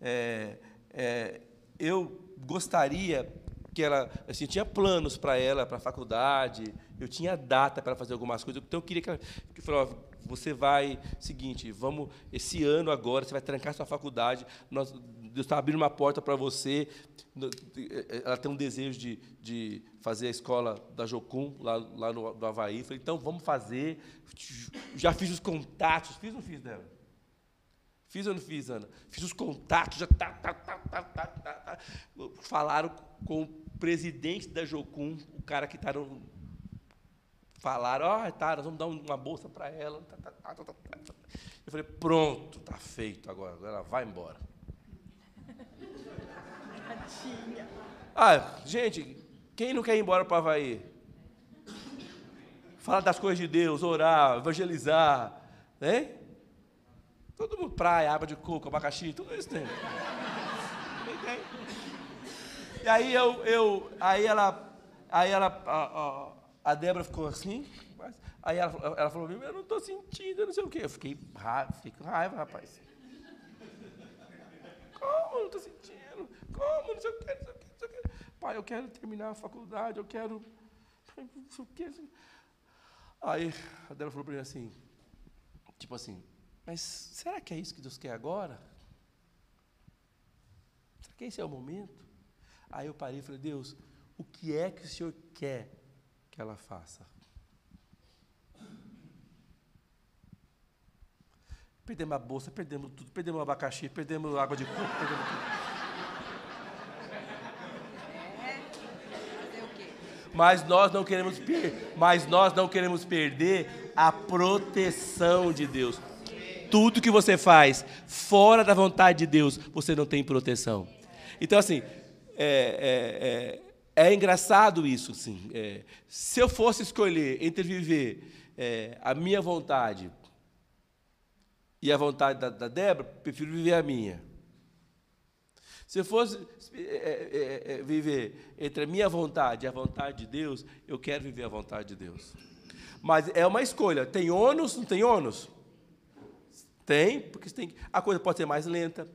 É, é, eu gostaria que ela, assim, eu tinha planos para ela, para a faculdade, eu tinha data para fazer algumas coisas, então eu queria que ela, que ó, você vai, seguinte, vamos, esse ano agora, você vai trancar sua faculdade, nós, Deus está abrindo uma porta para você, ela tem um desejo de, de fazer a escola da Jocum, lá, lá no, no Havaí, falei, então vamos fazer, já fiz os contatos, fiz ou não fiz, Débora? Fiz ou não fiz, Ana? Fiz os contatos, já tá, tá, tá, tá, tá, tá, tá. Falaram com o presidente da Jocum, o cara que está no. Falaram, ó, tá, nós vamos dar uma bolsa para ela. tá, tá, tá. Eu falei, pronto, tá feito agora, agora ela vai embora. Ah, gente, quem não quer ir embora para Havaí? Falar das coisas de Deus, orar, evangelizar, né? Todo mundo, praia, água de coco, abacaxi, tudo isso tem. E aí eu, eu aí ela, aí ela, a, a, a Débora ficou assim, aí ela, ela falou, eu não estou sentindo, não sei o quê. Eu fiquei, ra- fiquei com raiva, rapaz. Como? Não estou sentindo. Como? Não sei o quê, não sei o quê, não sei o quê. Pai, eu quero terminar a faculdade, eu quero. Não sei o quê. Aí a Débora falou para mim assim, tipo assim, mas será que é isso que Deus quer agora? Será que esse é o momento? Aí eu parei e falei, Deus, o que é que o Senhor quer que ela faça? Perdemos a bolsa, perdemos tudo, perdemos o abacaxi, perdemos água de coco, perdemos tudo. Mas nós não queremos per- mas nós não queremos perder a proteção de Deus. Tudo que você faz fora da vontade de Deus, você não tem proteção. Então assim, é, é, é, é engraçado isso, sim. É, se eu fosse escolher entre viver é, a minha vontade e a vontade da, da Débora, prefiro viver a minha. Se eu fosse é, é, é, viver entre a minha vontade e a vontade de Deus, eu quero viver a vontade de Deus. Mas é uma escolha. Tem ônus, não tem ônus? Tem, porque tem a coisa pode ser mais lenta.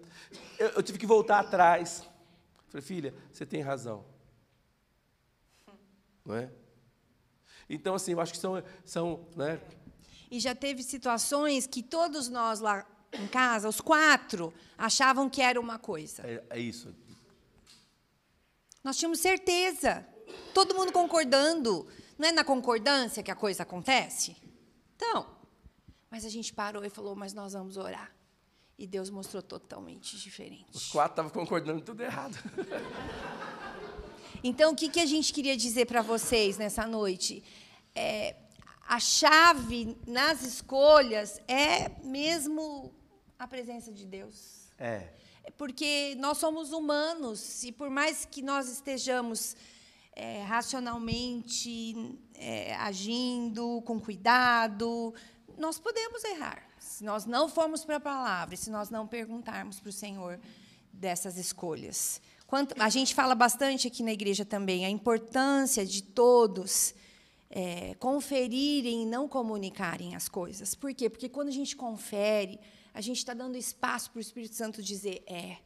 Eu, eu tive que voltar atrás. Falei, filha, você tem razão. Não é? Então, assim, eu acho que são, são né, E já teve situações que todos nós lá em casa, os quatro, achavam que era uma coisa. é, é isso. Nós tínhamos certeza. Todo mundo concordando. Não é na concordância que a coisa acontece? Então, mas a gente parou e falou, mas nós vamos orar. E Deus mostrou totalmente diferente. Os quatro estavam concordando tudo errado. Então, o que, que a gente queria dizer para vocês nessa noite? É, a chave nas escolhas é mesmo a presença de Deus. É. Porque nós somos humanos e por mais que nós estejamos é, racionalmente é, agindo com cuidado, nós podemos errar. Se nós não formos para a palavra, se nós não perguntarmos para o Senhor dessas escolhas. Quanto, a gente fala bastante aqui na igreja também a importância de todos é, conferirem e não comunicarem as coisas. Por quê? Porque quando a gente confere, a gente está dando espaço para o Espírito Santo dizer é.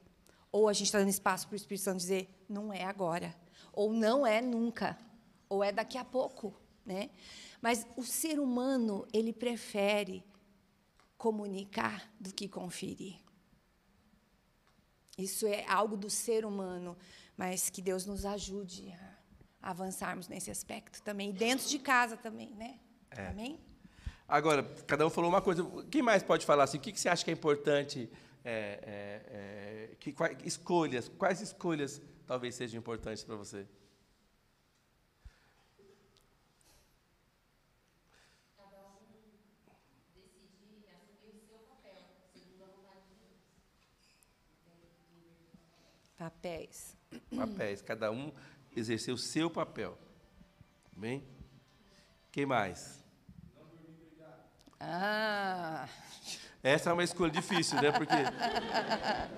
Ou a gente está dando espaço para o Espírito Santo dizer não é agora. Ou não é nunca. Ou é daqui a pouco. Né? Mas o ser humano, ele prefere comunicar do que conferir. Isso é algo do ser humano, mas que Deus nos ajude a avançarmos nesse aspecto também. E dentro de casa também, né? Amém? Agora, cada um falou uma coisa. Quem mais pode falar assim? O que, que você acha que é importante? é, é, é, que, quais, escolhas, quais escolhas talvez sejam importantes para você? Papéis. Papéis, cada um exercer o seu papel. Bem? Quem mais? Ah, Essa é uma escolha difícil, né? Porque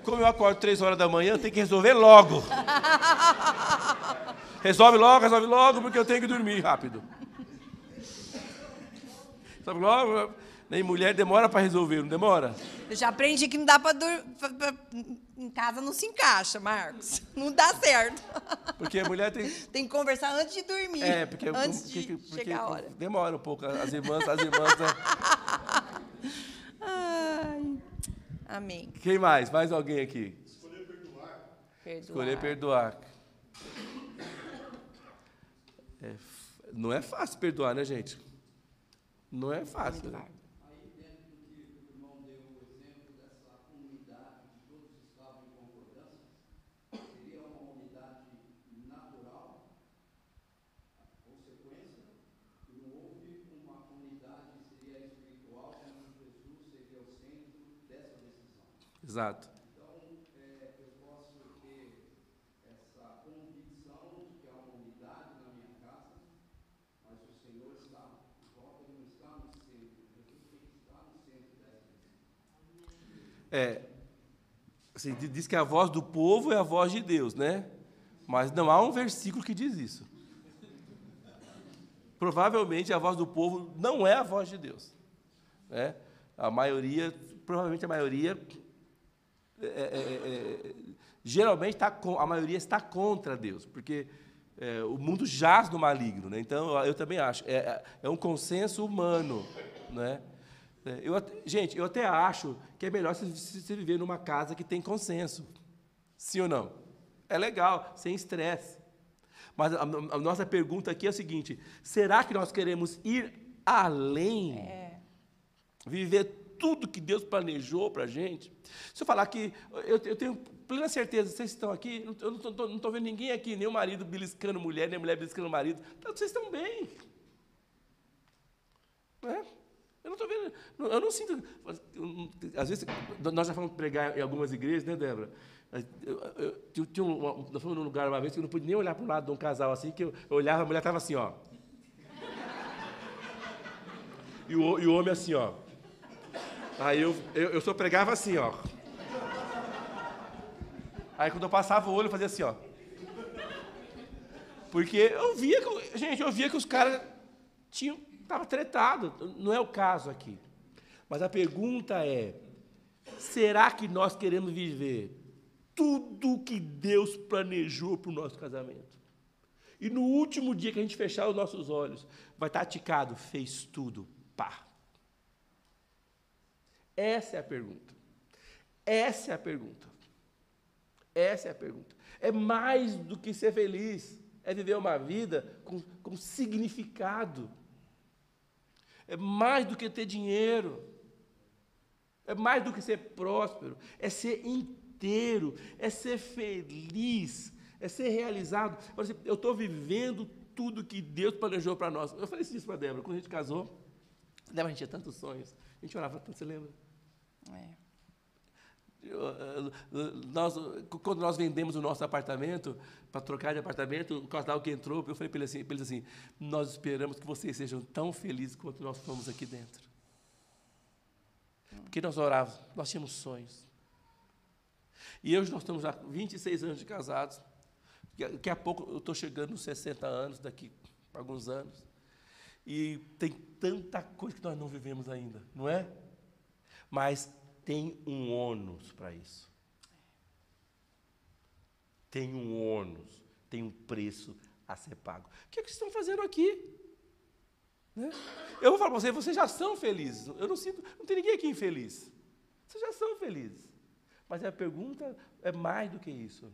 como eu acordo três horas da manhã, eu tenho que resolver logo. Resolve logo, resolve logo, porque eu tenho que dormir rápido. Resolve logo. Nem mulher demora para resolver, não demora? eu já aprendi que não dá para dormir. Em casa não se encaixa, Marcos. Não dá certo. Porque a mulher tem. Tem que conversar antes de dormir. É, porque, antes porque- de porque chegar a hora. demora um pouco. As irmãs, as irmãs. né? Ai, amém. Quem mais? Mais alguém aqui? Perdoar. Escolher perdoar. É não é fácil perdoar, né, gente? Não é fácil. né? Aí, dentro do que o irmão deu o exemplo dessa unidade, que todos estavam em concordância, seria uma unidade natural, a consequência, e não houve uma unidade, seria espiritual, onde Jesus seria o centro dessa decisão. Exato. Então, é, eu posso ter essa convicção de que há uma unidade na minha casa, mas o Senhor está de volta, Ele não está no centro. Jesus tem que estar no centro dessa decisão. É, assim, di- diz que a voz do povo é a voz de Deus, né? Mas não há um versículo que diz isso. Provavelmente a voz do povo não é a voz de Deus. Né? A maioria, provavelmente a maioria, é, é, é, geralmente tá, a maioria está contra Deus, porque é, o mundo jaz no maligno. Né? Então, eu, eu também acho, é, é um consenso humano. Né? É, eu, gente, eu até acho que é melhor você viver numa casa que tem consenso. Sim ou não? É legal, sem estresse. Mas a, a, nossa pergunta aqui é a seguinte: será que nós queremos ir além? É. Viver tudo que Deus planejou para a gente? Se eu falar que eu, eu, tenho plena certeza, vocês estão aqui, eu não estou vendo ninguém aqui, nem o marido beliscando mulher, nem a mulher beliscando o marido, então, vocês estão bem. Não é? Eu não estou vendo, eu não sinto. Às vezes, nós já fomos pregar em algumas igrejas, né, Débora? Eu, eu, tinha um, nós fomos num lugar uma vez que eu não podia nem olhar para o lado de um casal assim, que eu, eu olhava, a mulher estava assim, ó. E o, e o homem assim, ó. Aí eu, eu, eu só pregava assim, ó. Aí quando eu passava o olho, eu fazia assim, ó. Porque eu via que, gente, eu via que os caras tinham Estava tretado, não é o caso aqui. Mas a pergunta é: será que nós queremos viver tudo que Deus planejou para o nosso casamento? E no último dia que a gente fechar os nossos olhos, vai estar ticado, fez tudo, pá. Essa é a pergunta. Essa é a pergunta. Essa é a pergunta. É mais do que ser feliz, é viver uma vida com, com significado. É mais do que ter dinheiro. É mais do que ser próspero. É ser inteiro. É ser feliz. É ser realizado. Eu estou vivendo tudo que Deus planejou para nós. Eu falei isso para a Débora. Quando a gente casou, Débora, a gente tinha tantos sonhos. A gente orava tanto, você lembra? É. Nós, quando nós vendemos o nosso apartamento, para trocar de apartamento, o casal que entrou, eu falei para ele assim, ele assim, nós esperamos que vocês sejam tão felizes quanto nós fomos aqui dentro. Porque nós orávamos, nós tínhamos sonhos. E hoje nós estamos já 26 anos de casados. Daqui a pouco eu estou chegando nos 60 anos, daqui a alguns anos. E tem tanta coisa que nós não vivemos ainda, não é? Mas tem um ônus para isso. Tem um ônus, tem um preço a ser pago. O que, é que vocês estão fazendo aqui? Né? Eu vou falar para vocês, vocês já são felizes. Eu não sinto, não tem ninguém aqui infeliz. Vocês já são felizes. Mas a pergunta é mais do que isso.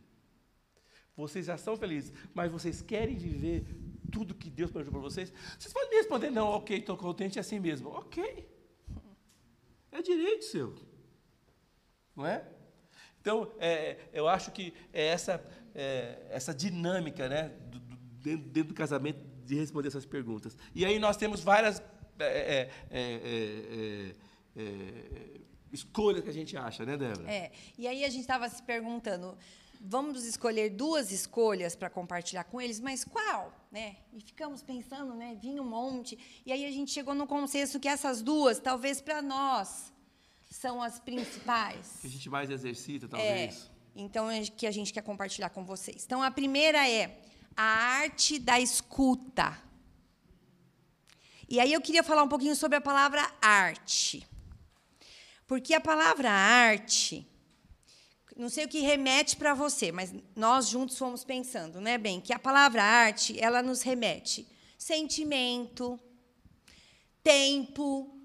Vocês já são felizes, mas vocês querem viver tudo que Deus planejou para vocês? Vocês podem me responder, não, ok, estou contente é assim mesmo. Ok. É direito seu. Não é? Então, é, eu acho que é essa, é, essa dinâmica né, do, do, dentro, dentro, do casamento de responder essas perguntas. E aí nós temos várias é, é, é, escolhas que a gente acha, né, Débora? É. E aí a gente estava se perguntando, vamos escolher duas escolhas para compartilhar com eles, mas qual? Né? E ficamos pensando, né? vinha um monte. E aí a gente chegou no consenso que essas duas, talvez para nós, são as principais. Que a gente mais exercita, talvez. É, então, é que a gente quer compartilhar com vocês. Então, a primeira é a arte da escuta. E aí eu queria falar um pouquinho sobre a palavra arte. Porque a palavra arte, não sei o que remete para você, mas nós juntos fomos pensando, né, bem, que a palavra arte, ela nos remete sentimento, tempo,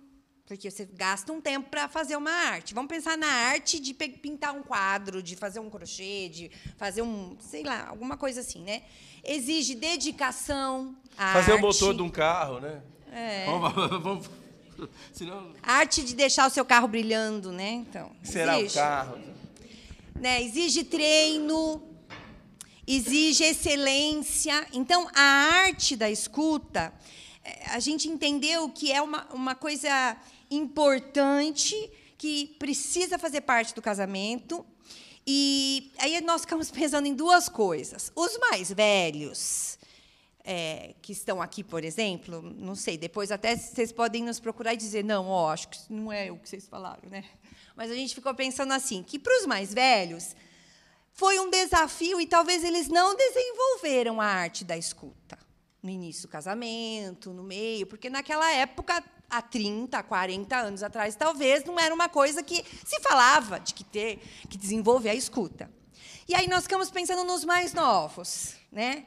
porque você gasta um tempo para fazer uma arte. Vamos pensar na arte de pintar um quadro, de fazer um crochê, de fazer um, sei lá, alguma coisa assim, né? Exige dedicação. fazer arte. o motor de um carro, né? É. Vamos, vamos, senão... Arte de deixar o seu carro brilhando, né? Então. Será o carro? Né? Exige treino, exige excelência. Então, a arte da escuta, é, a gente entendeu que é uma, uma coisa importante que precisa fazer parte do casamento. E aí nós ficamos pensando em duas coisas. Os mais velhos, é, que estão aqui, por exemplo, não sei, depois até vocês podem nos procurar e dizer, não, ó, acho que não é o que vocês falaram, né? Mas a gente ficou pensando assim, que para os mais velhos, foi um desafio e talvez eles não desenvolveram a arte da escuta no início do casamento, no meio, porque naquela época, há 30, 40 anos atrás, talvez não era uma coisa que se falava de que ter que desenvolver a escuta. E aí nós ficamos pensando nos mais novos, né?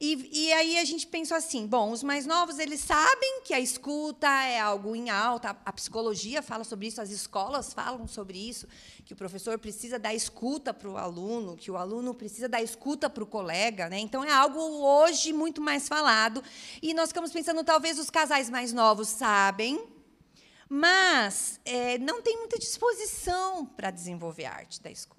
E, e, aí a gente pensou assim, bom, os mais novos eles sabem que a escuta é algo em alta, a psicologia fala sobre isso, as escolas falam sobre isso, que o professor precisa dar escuta para o aluno, que o aluno precisa dar escuta para o colega, né? Então é algo hoje muito mais falado. E nós ficamos pensando, talvez os casais mais novos sabem, mas é, não tem muita disposição para desenvolver a arte da escuta.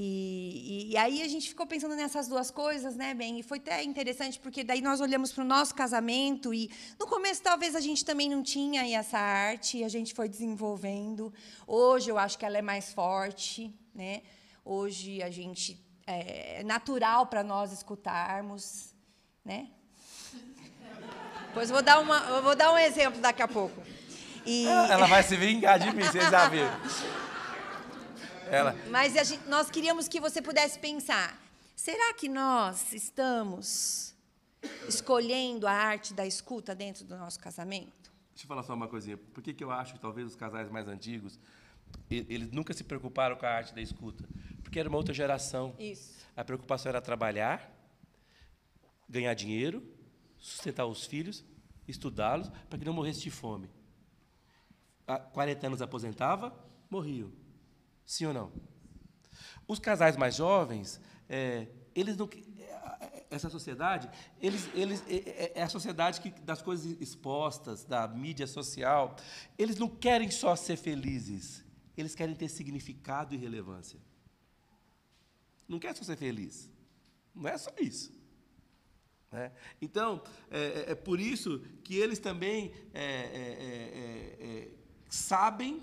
E, e, e, aí a gente ficou pensando nessas duas coisas, né, bem? E foi até interessante porque daí nós olhamos para o nosso casamento e no começo talvez a gente também não tinha essa arte, e a gente foi desenvolvendo. Hoje eu acho que ela é mais forte, né? Hoje a gente é, é natural para nós escutarmos, né? Pois vou dar uma, vou dar um exemplo daqui a pouco. E... Ela vai se vingar de mim, vocês já viram. Ela. Mas gente, nós queríamos que você pudesse pensar: será que nós estamos escolhendo a arte da escuta dentro do nosso casamento? Deixa eu falar só uma coisinha. Por que, que eu acho que talvez os casais mais antigos eles nunca se preocuparam com a arte da escuta? Porque era uma outra geração. Isso. A preocupação era trabalhar, ganhar dinheiro, sustentar os filhos, estudá-los, para que não morresse de fome. Há 40 anos aposentava, morriam. Sim ou não? Os casais mais jovens, é, eles não, essa sociedade, eles, eles, é, é, é a sociedade que, das coisas expostas, da mídia social. Eles não querem só ser felizes, eles querem ter significado e relevância. Não quer só ser feliz. Não é só isso. Né? Então, é, é, é, por isso que eles também é, sabem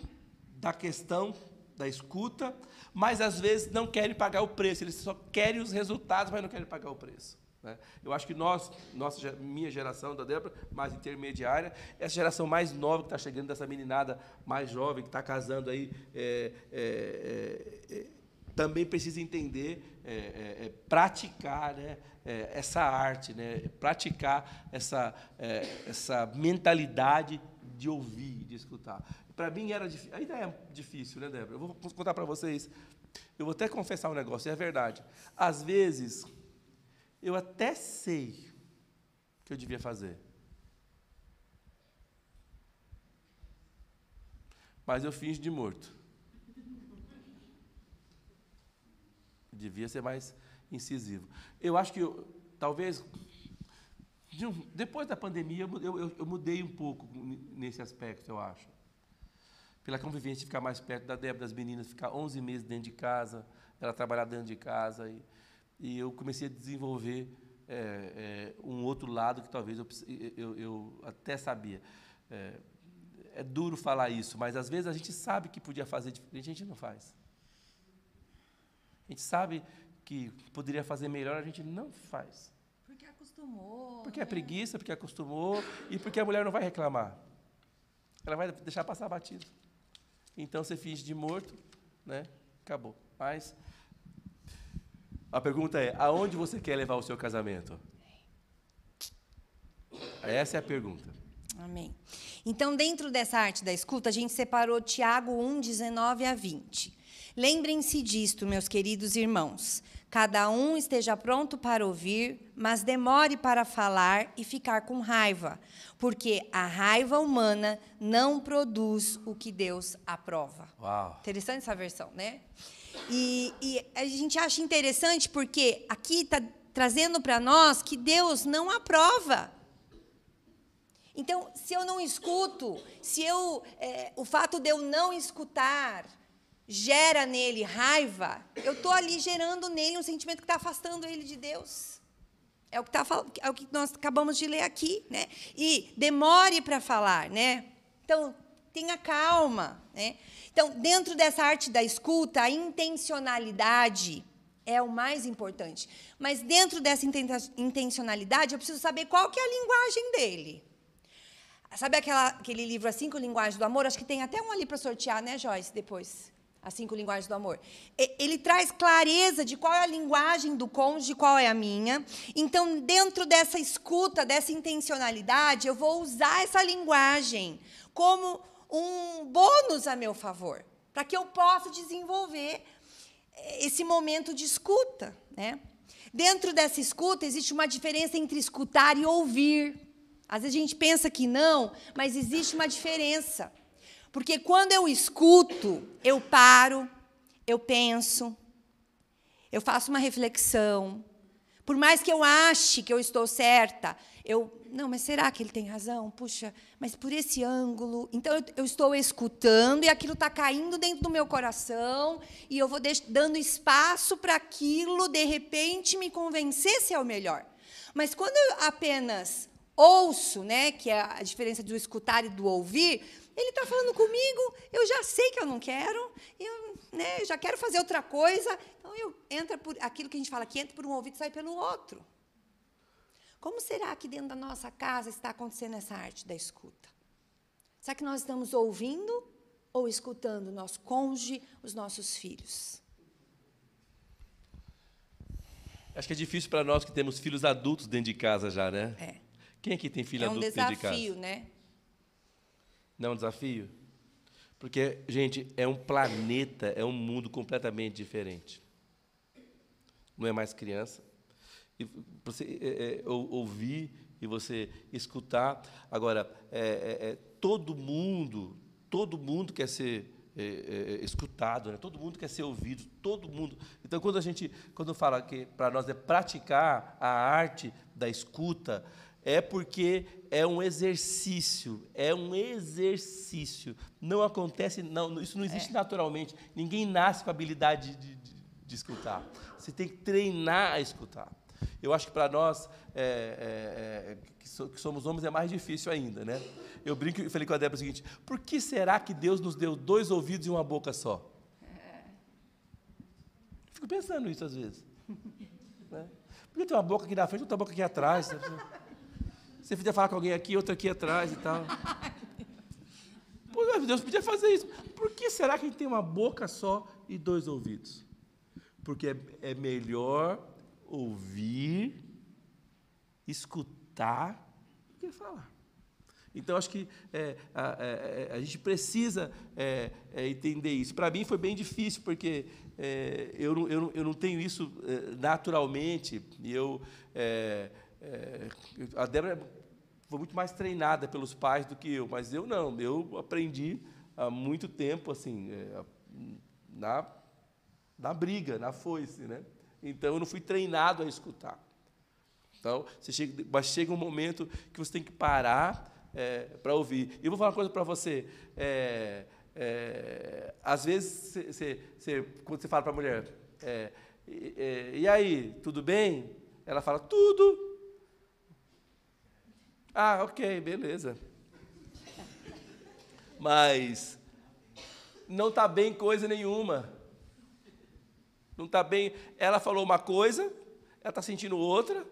da questão da escuta, mas às vezes não querem pagar o preço, eles só querem os resultados, mas não querem pagar o preço. Né? Eu acho que nós, nossa, minha geração da Débora, mais intermediária, essa geração mais nova que está chegando, dessa meninada mais jovem que está casando aí, é, é, é, é também precisa entender, é, é, praticar né, essa arte, né, praticar essa, essa mentalidade de ouvir, de escutar. Para mim era difícil. Ainda é difícil, né, Débora? Eu vou contar para vocês. Eu vou até confessar um negócio, é verdade. Às vezes, eu até sei que eu devia fazer. Mas eu finjo de morto. Devia ser mais incisivo. Eu acho que, eu, talvez, depois da pandemia, eu, eu, eu mudei um pouco nesse aspecto, eu acho pela convivência ficar mais perto da Débora, das meninas, ficar 11 meses dentro de casa, ela trabalhar dentro de casa. E, e eu comecei a desenvolver é, é, um outro lado que talvez eu, eu, eu até sabia. É, é, duro falar isso, mas às vezes a gente sabe que podia fazer diferente, a gente não faz. A gente sabe que poderia fazer melhor, a gente não faz. Porque acostumou. Porque é preguiça, porque acostumou e porque a mulher não vai reclamar. Ela vai deixar passar batido. Então você finge de morto, né? Acabou. Mas a pergunta é: aonde você quer levar o seu casamento? Essa é a pergunta. Amém. Então, dentro dessa arte da escuta, a gente separou Tiago 1, 19 a 20. Lembrem-se disto, meus queridos irmãos. Cada um esteja pronto para ouvir, mas demore para falar e ficar com raiva, porque a raiva humana não produz o que Deus aprova. Uau. Interessante essa versão, né? E, e a gente acha interessante porque aqui está trazendo para nós que Deus não aprova. Então, se eu não escuto, se eu, é, o fato de eu não escutar gera nele raiva, eu estou ali gerando nele um sentimento que está afastando ele de Deus. É o que, tá, é o que nós acabamos de ler aqui. Né? E demore para falar. Né? Então, tenha calma. Né? Então, dentro dessa arte da escuta, a intencionalidade é o mais importante. Mas dentro dessa intencionalidade, eu preciso saber qual que é a linguagem dele. Sabe aquela, aquele livro, As Cinco Linguagens do Amor? Acho que tem até um ali para sortear, né, Joyce, depois. As cinco linguagens do amor. Ele traz clareza de qual é a linguagem do cônjuge, qual é a minha. Então, dentro dessa escuta, dessa intencionalidade, eu vou usar essa linguagem como um bônus a meu favor, para que eu possa desenvolver eh, esse momento de escuta, né? Dentro dessa escuta existe uma diferença entre escutar e ouvir. Às vezes a gente pensa que não, mas existe uma diferença. Porque quando eu escuto, eu paro, eu penso, eu faço uma reflexão. Por mais que eu ache que eu estou certa, eu. Não, mas será que ele tem razão? Puxa, mas por esse ângulo. Então, eu, estou escutando e aquilo está caindo dentro do meu coração e eu vou dando espaço para aquilo, de repente, me convencer se é o melhor. Mas quando eu apenas ouço, né, que é a diferença do escutar e do ouvir, ele está falando comigo, eu já sei que eu não quero, eu, né, já quero fazer outra coisa, então eu entra por aquilo que a gente fala que entra por um ouvido e sai pelo outro. Como será que dentro da nossa casa está acontecendo essa arte da escuta? Será que nós estamos ouvindo ou escutando o nosso cônjuge, os nossos filhos? Acho que é difícil para nós que temos filhos adultos dentro de casa já, né? É. Quem aqui tem filho É um adulto dentro de casa? desafio, né? Não é um desafio? Porque, gente, é um planeta, é um mundo completamente diferente. Não é mais criança. E você é, é, ou- ouvir e você escutar. Agora, é, é, é, todo mundo, todo mundo quer ser é, escutado, né? todo mundo quer ser ouvido, todo mundo. Então, quando a gente, quando fala que para nós é praticar a arte da escuta, é porque é um exercício, é um exercício. Não acontece, não, isso não existe naturalmente. Ninguém nasce com a habilidade de, de, de escutar. Você tem que treinar a escutar. Eu acho que para nós, é, é, é, que, so- que somos homens, é mais difícil ainda, né? Eu brinco e falei com a Débora o seguinte: por que será que Deus nos deu dois ouvidos e uma boca só? Fico pensando isso às vezes. Né? Por que tem uma boca aqui na frente e outra boca aqui atrás? Você podia falar com alguém aqui, outra aqui atrás e tal. Pô, Deus podia fazer isso. Por que será que a gente tem uma boca só e dois ouvidos? Porque é, é melhor ouvir, escutar, do que falar. Então, acho que é, a, é, a gente precisa é, é, entender isso. Para mim foi bem difícil, porque é, eu, não, eu, eu não tenho isso é, naturalmente. E eu, é, a Débora foi muito mais treinada pelos pais do que eu, mas eu não. Eu aprendi há muito tempo, assim, é, na, na briga, na foice. Né? Então, eu não fui treinado a escutar. Então, você chega, mas chega um momento que você tem que parar é, para ouvir. E eu vou falar uma coisa para você. É, é, às vezes, você, você- você- quando você fala para a mulher, é, e aí, tudo bem? Ela fala, tudo. Ah, ok, beleza. Mas não está bem coisa nenhuma. Não está bem. Ela falou uma coisa, ela está sentindo outra,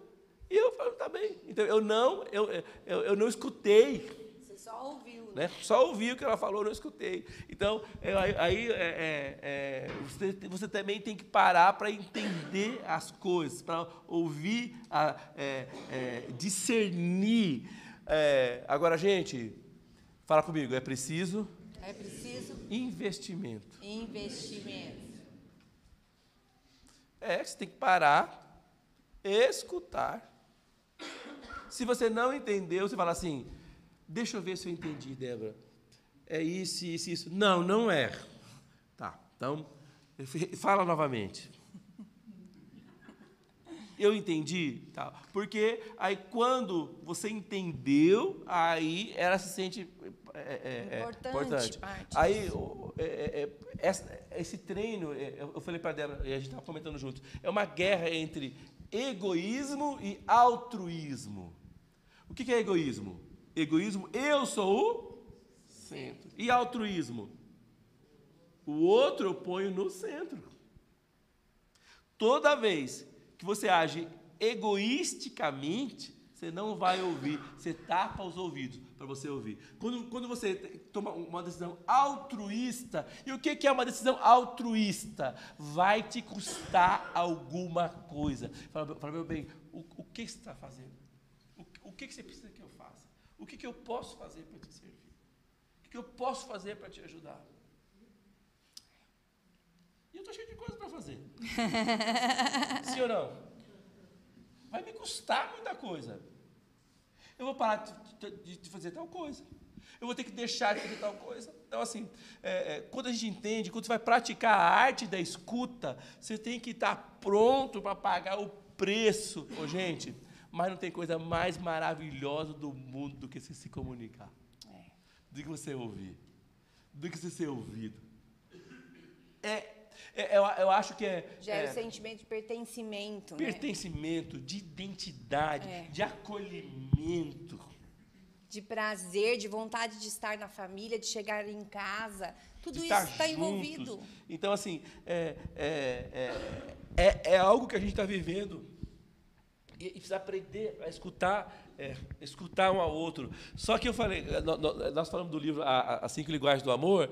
e eu falo, está bem. Então eu não, eu, eu, eu não escutei. Você só ouviu. Né? Só ouvi o que ela falou, não escutei. Então, aí, aí, é, é, é, você, você também tem que parar para entender as coisas, para ouvir, a, é, é, discernir. É, agora, gente, fala comigo, é preciso É preciso investimento. investimento. É, você tem que parar, escutar. Se você não entendeu, você fala assim: deixa eu ver se eu entendi, Débora. É isso, isso, isso. Não, não é. Tá, então, fala novamente. Eu entendi, tá? Porque aí quando você entendeu, aí ela se sente é, é, é, Importante, parte Aí é, é, é, esse treino, é, eu falei para dela e a gente estava comentando juntos, é uma guerra entre egoísmo e altruísmo. O que é egoísmo? Egoísmo, eu sou o centro. E altruísmo? O outro eu ponho no centro. Toda vez que você age egoisticamente, você não vai ouvir. Você tapa os ouvidos para você ouvir. Quando, quando você toma uma decisão altruísta, e o que, que é uma decisão altruísta? Vai te custar alguma coisa. Fala, fala meu bem, o, o que você está fazendo? O, o que, que você precisa? O que, que eu posso fazer para te servir? O que, que eu posso fazer para te ajudar? E eu estou cheio de coisas para fazer. Sim ou não? Vai me custar muita coisa. Eu vou parar de, de, de, fazer tal coisa. Eu vou ter que deixar de fazer tal coisa. Então, assim, é, é, quando a gente entende, quando você vai praticar a arte da escuta, você tem que estar pronto para pagar o preço. Ô, gente, mas não tem coisa mais maravilhosa do mundo do que você se comunicar. É. Do que você ouvir. Do que você ser ouvido. É é, eu, eu, acho que é. Gera é, o sentimento de pertencimento. Né? Pertencimento, né? de identidade, é. de acolhimento. De prazer, de vontade de estar na família, de chegar em casa. Tudo isso está envolvido. Então, assim, é, é, é, é, algo que a gente está vivendo. E, e precisa aprender a escutar é, escutar um ao outro. Só que eu falei, nós falamos do livro As Cinco Linguagens do Amor.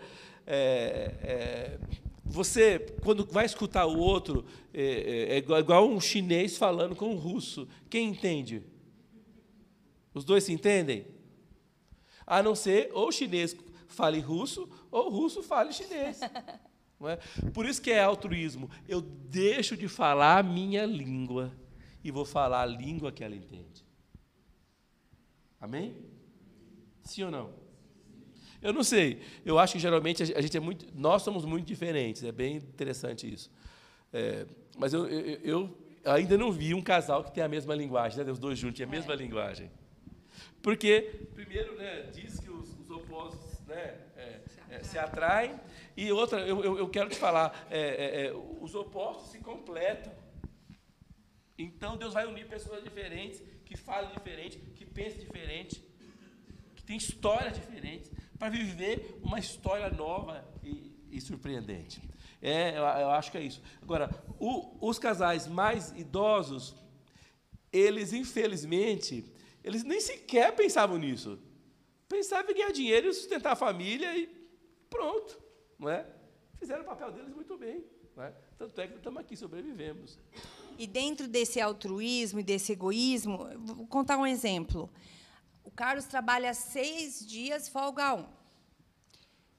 É, é, você, quando vai escutar o outro, é, é, é igual um chinês falando com um russo. Quem entende? Os dois se entendem? A não ser ou o chinês fale russo ou o russo fale chinês. Não é? Por isso que é altruísmo. Eu deixo de falar a minha língua e vou falar a língua que ela entende. Amém? Sim ou não? Eu não sei. Eu acho que geralmente a gente é muito. Nós somos muito diferentes. É bem interessante isso. É, mas eu, eu, eu, ainda não vi um casal que tem a mesma linguagem, né? Os dois juntos a mesma é. linguagem. Porque, primeiro, né, diz que os, os opostos né, é, é, se atraem. E outra, eu, eu, eu quero te falar, é, é, os opostos se completam. Então Deus vai unir pessoas diferentes, que falam diferente, que pensam diferente, que têm histórias diferentes para viver uma história nova e, e surpreendente. É, eu, eu, acho que é isso. Agora, o, os casais mais idosos, eles, infelizmente, eles nem sequer pensavam nisso. Pensavam em ganhar dinheiro e sustentar a família e pronto. Não é? Fizeram o papel deles muito bem. Não é? Tanto é que estamos aqui, sobrevivemos. E dentro desse altruísmo e desse egoísmo, vou contar um exemplo. O Carlos trabalha seis dias, folga um.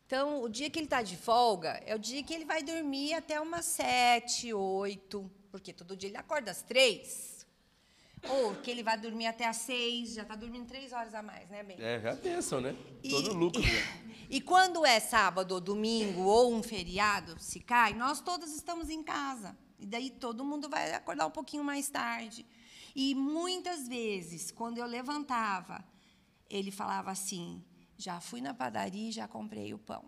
Então, o dia que ele está de folga é o dia que ele vai dormir até umas sete, oito, porque todo dia ele acorda às três. Ou que ele vai dormir até às seis, já está dormindo três horas a mais, né, bem? É, já pensam, né? E, todo lucro. E, e quando é sábado ou domingo ou um feriado, se cai, nós todos estamos em casa. E daí todo mundo vai acordar um pouquinho mais tarde. E muitas vezes, quando eu levantava ele falava assim: já fui na padaria e já comprei o pão.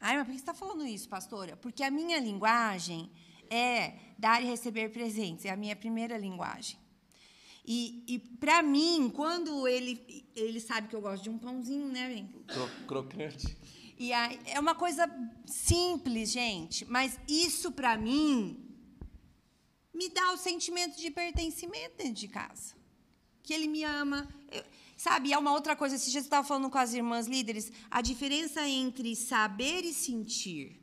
Ai, mas por que você está falando isso, pastora? Porque a minha linguagem é dar e receber presentes, é a minha primeira linguagem. E, e para mim, quando ele, ele sabe que eu gosto de um pãozinho, né, bem? Crocante. E aí, é uma coisa simples, gente, mas isso para mim me dá o sentimento de pertencimento dentro de casa. Que ele me ama. Eu, Sabe, é uma outra coisa, esse dia eu estava falando com as irmãs líderes, a diferença entre saber e sentir.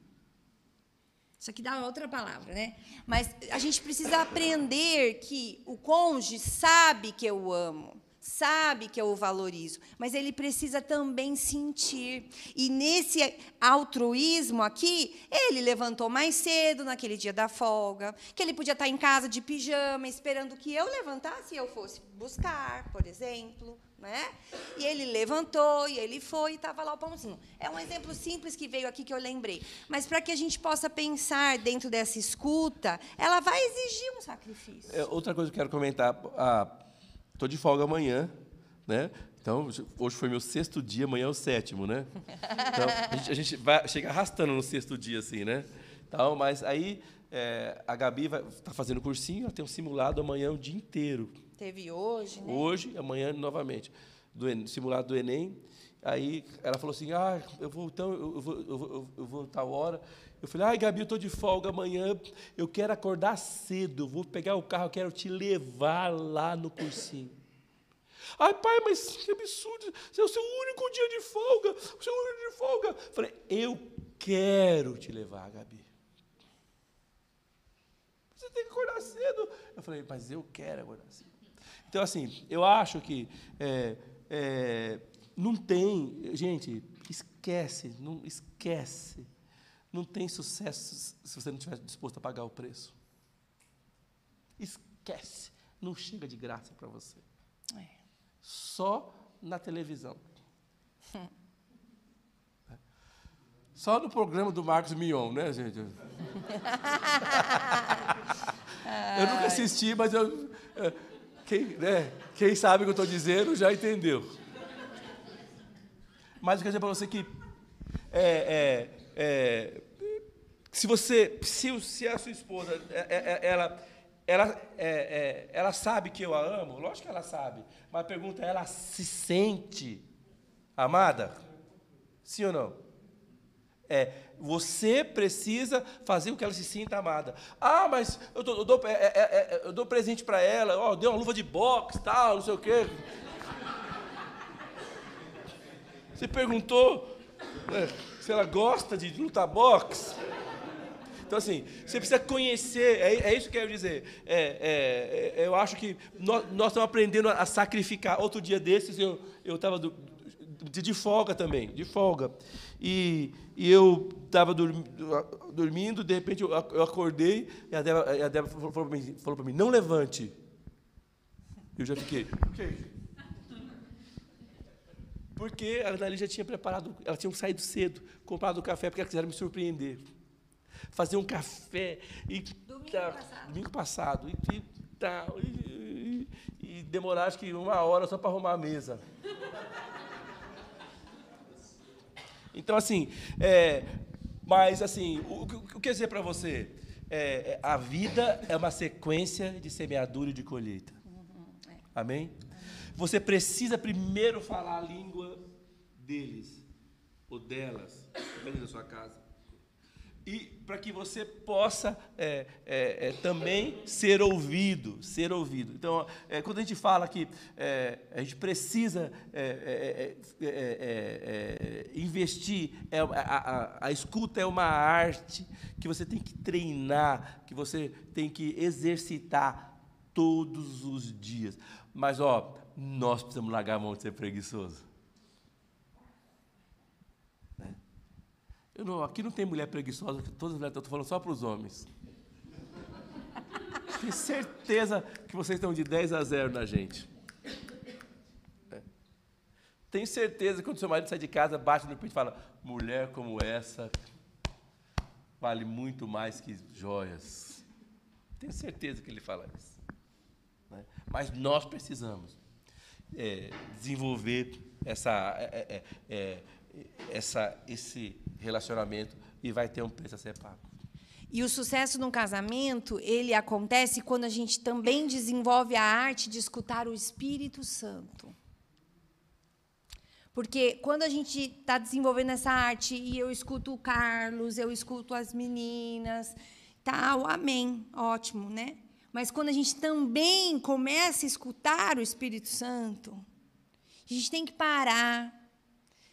Isso aqui dá outra palavra, né? Mas a gente precisa aprender que o cônjuge sabe que eu amo sabe que eu o valorizo, mas ele precisa também sentir. E nesse altruísmo aqui, ele levantou mais cedo naquele dia da folga, que ele podia estar em casa de pijama, esperando que eu levantasse e eu fosse buscar, por exemplo. Né? E ele levantou, e ele foi, e estava lá o pãozinho. É um exemplo simples que veio aqui que eu lembrei. Mas para que a gente possa pensar dentro dessa escuta, ela vai exigir um sacrifício. É, outra coisa que eu quero comentar. Estou de folga amanhã, né? Então, hoje foi meu sexto dia, amanhã é o sétimo, né? Então, a gente, a gente vai, chega arrastando no sexto dia, assim, né? Então, mas aí é, a Gabi está fazendo cursinho, ela tem um simulado amanhã o dia inteiro. Teve hoje, né? Hoje, amanhã novamente. Do simulado do Enem. Aí ela falou assim: ah, eu vou então, eu vou, eu vou, eu vou tal hora. Eu falei, ai, Gabi, eu estou de folga amanhã, eu quero acordar cedo, eu vou pegar o carro, eu quero te levar lá no cursinho. Ai, pai, mas que absurdo. É o seu único dia de folga. O seu único dia de folga. Falei, eu quero te levar, Gabi. Você tem que acordar cedo. Eu falei, mas eu quero acordar cedo. Então, assim, eu acho que é, é, não tem, gente, esquece, não esquece. Não tem sucesso se você não estiver disposto a pagar o preço. Esquece. Não chega de graça para você. É. Só na televisão. Só no programa do Marcos Mion, né, gente? eu nunca assisti, mas eu, é, quem, né, quem sabe o que eu estou dizendo já entendeu. Mas eu quero dizer para você que é, é, é, se você, se, se a sua esposa, é, é, é, ela, ela, é, é, ela sabe que eu a amo, lógico que ela sabe, mas a pergunta é, ela se sente amada? Sim ou não? É, você precisa fazer com que ela se sinta amada. Ah, mas eu, tô, eu, dou, é, é, eu dou presente para ela, ó, dei uma luva de boxe, tal, não sei o quê. Você perguntou ela gosta de lutar boxe? Então, assim, você precisa conhecer, é, é isso que eu quero dizer. É, é, eu acho que nós, nós, estamos aprendendo a sacrificar. Outro dia desses, eu estava de, de folga também, de folga. E, e eu estava dormindo, de repente eu, acordei e a Débora, Débora falou para mim, falou mim, não levante. Eu já fiquei, Porque a Annalise já tinha preparado, ela tinha saído cedo, comprado o café, porque ela quiseram me surpreender. Fazer um café e Domingo tá, passado. domingo passado e, e, tá, e, e, e demorar acho que uma hora só para arrumar a mesa. Então, assim, é, mas, assim, o, o, o que eu dizer para você? É, é, a vida é uma sequência de semeadura e de colheita. Amém? Você precisa primeiro falar a língua deles ou delas, dependendo da sua casa e para que você possa é, é, é, também ser ouvido, ser ouvido. Então, é, quando a gente fala que é, a gente precisa investir, a, a, a, escuta é uma arte que você tem que treinar, que você tem que exercitar todos os dias. Mas, ó, nós precisamos largar a mão de ser preguiçoso. Não, aqui não tem mulher preguiçosa, todas as mulheres, estou falando só para os homens. Tenho certeza que vocês estão de 10 a 0 na gente. É. Tenho certeza que quando seu marido sai de casa, bate no peito e fala: mulher como essa vale muito mais que joias. Tenho certeza que ele fala isso. Né? Mas nós precisamos é, desenvolver essa, é, é, é essa, esse relacionamento e vai ter um preço a ser pago. E o sucesso no casamento, ele acontece quando a gente também desenvolve a arte de escutar o Espírito Santo. Porque quando a gente está desenvolvendo essa arte e eu escuto o Carlos, eu escuto as meninas, tal, amém, ótimo, né? Mas quando a gente também começa a escutar o Espírito Santo, a gente tem que parar,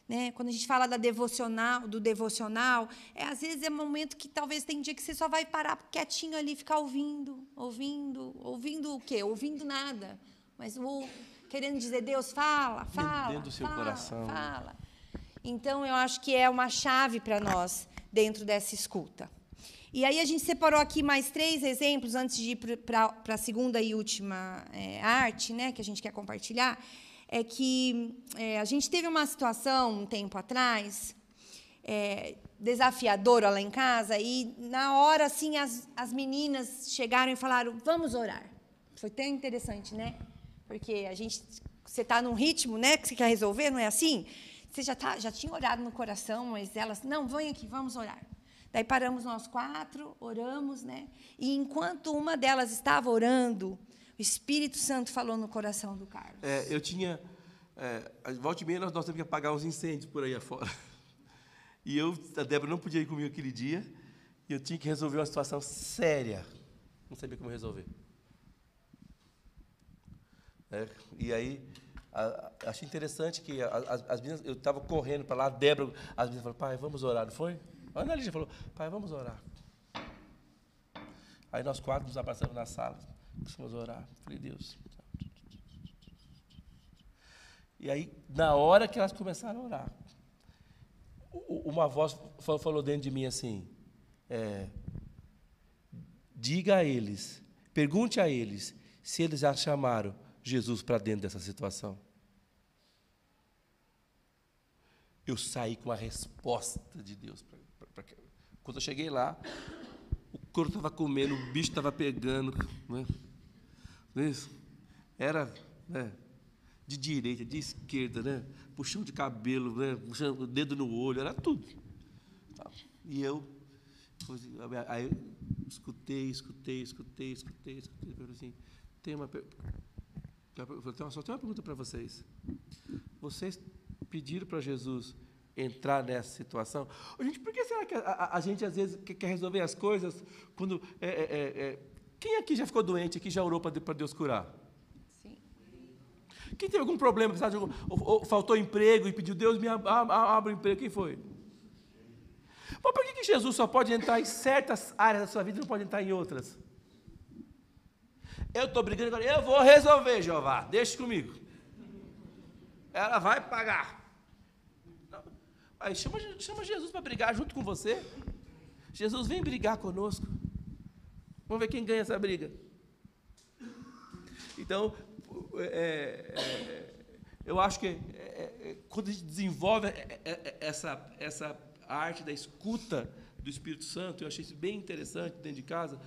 né? Quando a gente fala da devocional, do devocional, é, às vezes é um momento que talvez tem dia que você só vai parar quietinho ali, ficar ouvindo, ouvindo, ouvindo o quê? Ouvindo nada. Mas o, querendo dizer, Deus, fala, fala. Dentro do seu fala, coração. Fala. Então, eu acho que é uma chave para nós dentro dessa escuta. E aí a gente separou aqui mais três exemplos antes de ir para a segunda e última é, arte, né, que a gente quer compartilhar é que é, a gente teve uma situação um tempo atrás, é, desafiadora lá em casa, e na hora, assim, as, as meninas chegaram e falaram: vamos orar. Foi tão interessante, né? Porque a gente, você está num ritmo, né, que você quer resolver, não é assim? Você já, tá, já tinha orado no coração, mas elas, não, vem aqui, vamos orar. Daí paramos nós quatro, oramos, né? E enquanto uma delas estava orando, o Espírito Santo falou no coração do Carlos. É, eu tinha. É, volta e meia nós, nós temos que apagar os incêndios por aí afora. E eu, a Débora não podia ir comigo aquele dia, e eu tinha que resolver uma situação séria. Não sabia como resolver. É, e aí, a- a- achei interessante que a- as, as meninas, eu estava correndo para lá, a Débora, as meninas falaram, pai, vamos orar, não foi? A Ana Lígia falou, pai, vamos orar. Aí nós quatro nos abraçamos na sala, começamos a orar. Falei, Deus. E aí, na hora que elas começaram a orar, uma voz fa- falou dentro de mim assim: é, diga a eles, pergunte a eles se eles já chamaram Jesus para dentro dessa situação. Eu saí com a resposta de Deus. pra que- Quando eu cheguei lá, o couro estava comendo, o bicho estava pegando. Né? Isso. Era né, de direita, de esquerda, né? puxão de cabelo, né? o dedo no olho, era tudo. E eu, aí eu escutei, escutei, escutei, escutei, escutei, falei assim, tem uma, per- eu falei, "Tem uma- só tem uma pergunta para vocês. Vocês pediram para Jesus entrar nessa situação? Gente, por que será que a, a- a gente às vezes quer resolver as coisas quando é, é, é, é, quem aqui já ficou doente, aqui já orou para Deus curar? Sim. Quem teve algum problema, de algum- ou, ou faltou emprego e pediu, Deus me ab- ab- abra o emprego? Quem foi? Mas por que, que Jesus só pode entrar em certas áreas da sua vida e não pode entrar em outras? Eu estou brigando agora, eu vou resolver, Jeová, deixa comigo. Ela vai pagar. Aí chama, chama Jesus para brigar junto com você. Jesus vem brigar conosco. Vamos ver quem ganha essa briga. Então, é, é, eu acho que é, é, quando a gente desenvolve é, é, é, essa, essa arte da escuta do Espírito Santo, eu achei isso bem interessante dentro de casa,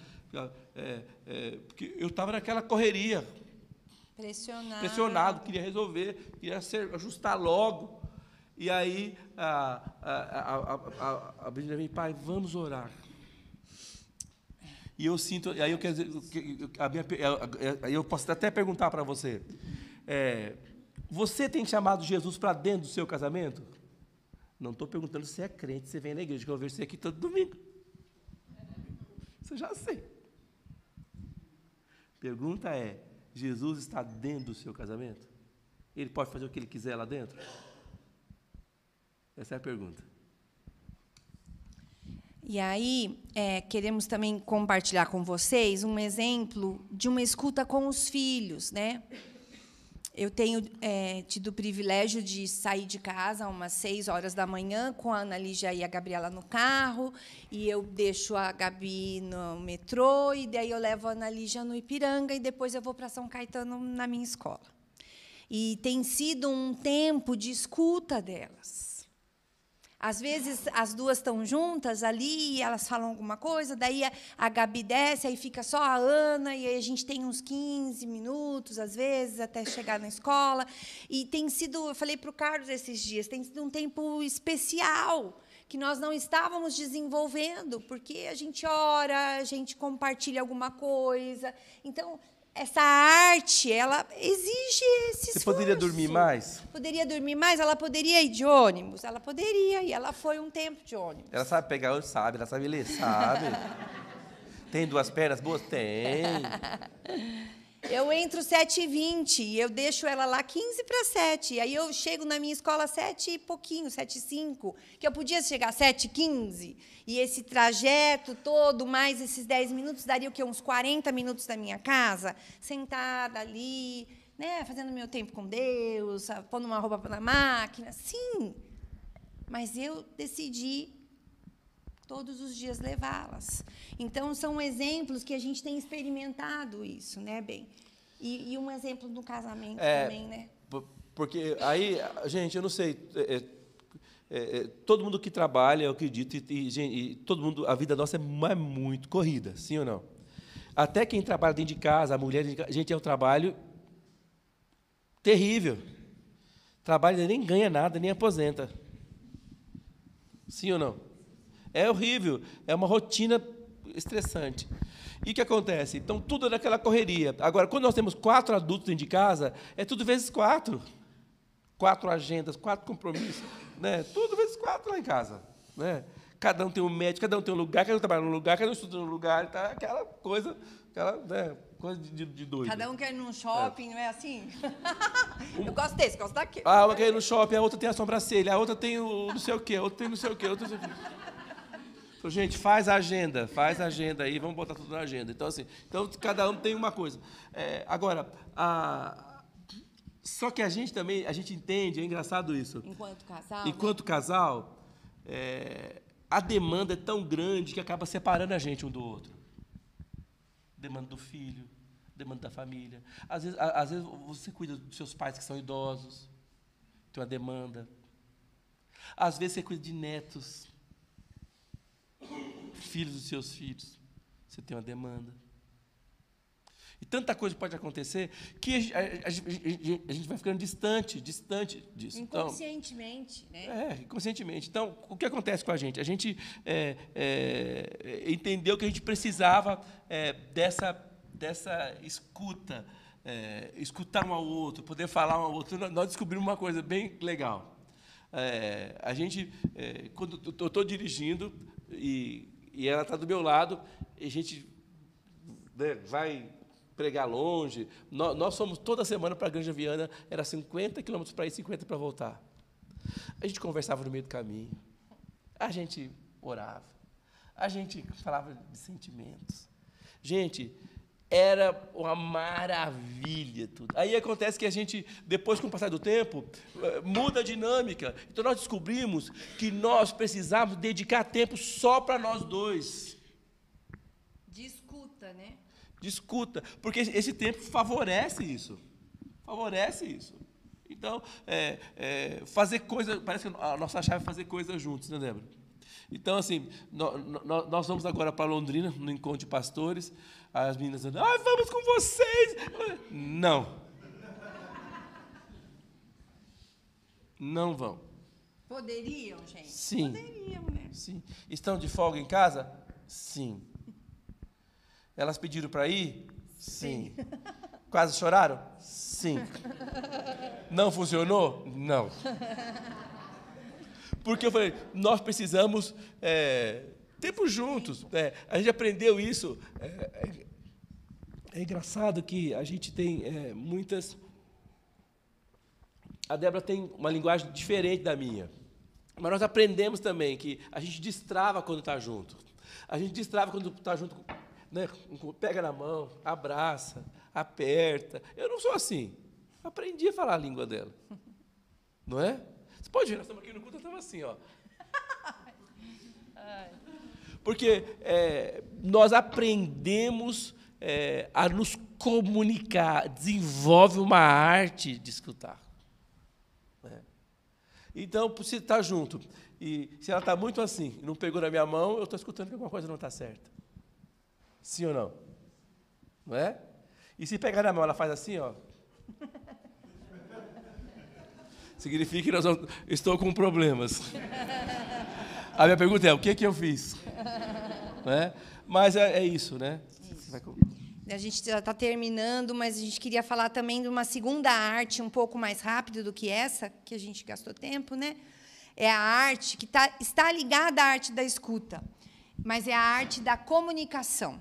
é, é, porque eu estava naquela correria, Pressionado. pressionado, queria resolver, queria ser, ajustar logo. E aí a, a, a, a, a, a Brígida vem, pai, vamos orar. E eu sinto, aí eu quero dizer, a minha, eu posso até perguntar para você, é, você tem chamado Jesus para dentro do seu casamento? Não estou perguntando se é crente, se vem na igreja, que eu vejo você aqui todo domingo. Você já sei. Pergunta é: Jesus está dentro do seu casamento? Ele pode fazer o que ele quiser lá dentro? Essa é a pergunta. E aí, é, queremos também compartilhar com vocês um exemplo de uma escuta com os filhos, né? Eu tenho é, tido o privilégio de sair de casa umas seis horas da manhã com a Ana Lígia e a Gabriela no carro, e eu deixo a Gabi no metrô, e daí eu levo a Ana Lígia no Ipiranga, e depois eu vou para São Caetano na minha escola. E tem sido um tempo de escuta delas. Às vezes as duas estão juntas ali e elas falam alguma coisa, daí a, a Gabi desce, aí fica só a Ana, e aí a gente tem uns 15 minutos, às vezes, até chegar na escola. E tem sido, eu falei para o Carlos esses dias, tem sido um tempo especial que nós não estávamos desenvolvendo, porque a gente ora, a gente compartilha alguma coisa. Então, essa arte, ela exige esse Você poderia esforço. dormir mais? Poderia dormir mais? Ela poderia ir de ônibus? Ela poderia, e ela foi um tempo de ônibus. Ela sabe pegar? Sabe. Ela sabe ler? Sabe. Tem duas pernas boas? Tem. Eu entro 7h20 e eu deixo ela lá 15 para 7. Aí eu chego na minha escola 7 e pouquinho, 7 e 5, que eu podia chegar 7 e 15. E esse trajeto todo, mais esses 10 minutos, daria o quê? Uns 40 minutos da minha casa, sentada ali, né, fazendo meu tempo com Deus, pondo uma roupa na máquina. Sim, mas eu decidi todos os dias levá-las. Então, são exemplos que a gente tem experimentado isso, né, Bem? E, e um exemplo no casamento É, também, né? Por- Porque aí, gente, eu não sei. é, é, é, é, todo mundo que trabalha, eu acredito, e, e, gente, e todo mundo, a vida nossa é, é muito corrida, sim ou não? Até quem trabalha dentro de casa, a mulher, de casa, gente, é um trabalho terrível. Trabalha nem ganha nada, nem aposenta. Sim ou não? É horrível, é uma rotina estressante. E o que acontece? Então, tudo é naquela correria. Agora, quando nós temos quatro adultos dentro de casa, é tudo vezes quatro. Quatro agendas, quatro compromissos, né? tudo vezes quatro lá em casa. Né? Cada um tem um médico, cada um tem um lugar, cada um trabalha num lugar, cada um estuda num lugar, tá? aquela coisa, aquela, né? coisa de, de doido. Cada um quer ir num shopping, não é assim? eu gosto desse, gosto daquele. Ah, uma quer ir no shopping, a outra tem a sobrancelha, a outra tem o não sei o quê, a outra tem não sei o quê, a outra não sei o quê. Então, gente, faz a agenda, faz a agenda aí, vamos botar tudo na agenda. Então, assim, então cada um tem uma coisa. É, agora, a, só que a gente também, a gente entende, é engraçado isso. Enquanto casal. né? Enquanto casal, é, a demanda é tão grande que acaba separando a gente um do outro. Demanda do filho, demanda da família. Às vezes, às vezes você cuida dos seus pais que são idosos, tem uma demanda. Às vezes você cuida de netos, filhos dos seus filhos, você tem uma demanda. E tanta coisa pode acontecer que a, a- a- a gente vai ficando distante, distante disso. Então, Inconscientemente, né? é, inconscientemente. Então, o que acontece com a gente? A gente é, é, entendeu que a gente precisava é, dessa, dessa escuta, é, escutar um ao outro, poder falar um ao outro. Nós- Nós descobrimos uma coisa bem legal. É, a gente, é, quando eu estou dirigindo e, e ela está do meu lado, e a gente né, vai pregar longe. Nós, nós fomos toda semana para a Granja Viana, era 50 quilômetros para ir, 50 para voltar. A gente conversava no meio do caminho. A gente orava. A gente falava de sentimentos. Gente, era uma maravilha tudo. Aí acontece que a gente, depois com o passar do tempo, eh, muda a dinâmica. Então nós descobrimos que nós precisávamos dedicar tempo só para nós dois. De escuta, né? Discuta, porque esse- tempo favorece isso. Favorece isso. Então, é, é, fazer coisa, parece que a nossa chave é fazer coisas juntos, né, Débora? Então, assim, nó- nó- nós vamos agora para Londrina, no encontro de pastores. As meninas dizendo, ah, vamos com vocês. Não. Não vão. Poderiam, gente? Sim. Poderiam, né? Sim. Estão de folga em casa? Sim. Elas pediram para ir? Sim. Quase choraram? Sim. Não funcionou? Não. Porque eu falei, nós precisamos é, tempo juntos. né? a gente aprendeu isso. É, é- é engraçado que a gente tem é, muitas. A Débora tem uma linguagem diferente da minha. Mas nós aprendemos também que a gente destrava quando está junto. A gente destrava quando está junto, né, pega na mão, abraça, aperta. Eu não sou assim. Aprendi a falar a língua dela. Não é? Você pode ver, nós estamos aqui no culto, eu estava assim, ó. Porque é, nós aprendemos é, a nos comunicar, desenvolve uma arte de escutar. né? Então, se está junto, e se ela está muito assim, não pegou na minha mão, eu estou escutando que alguma coisa não está certa. Sim ou não? Não é? E se pegar na mão, ela faz assim, ó. Significa que nós vamos- estou com problemas. A minha pergunta é: o que, que eu fiz? Né? Mas é, é isso, né? Com- A gente já está terminando, mas a gente queria falar também de uma segunda arte, um pouco mais rápido do que essa, que a gente gastou tempo, né? É a arte que tá, está ligada à arte da escuta, mas é a arte da comunicação.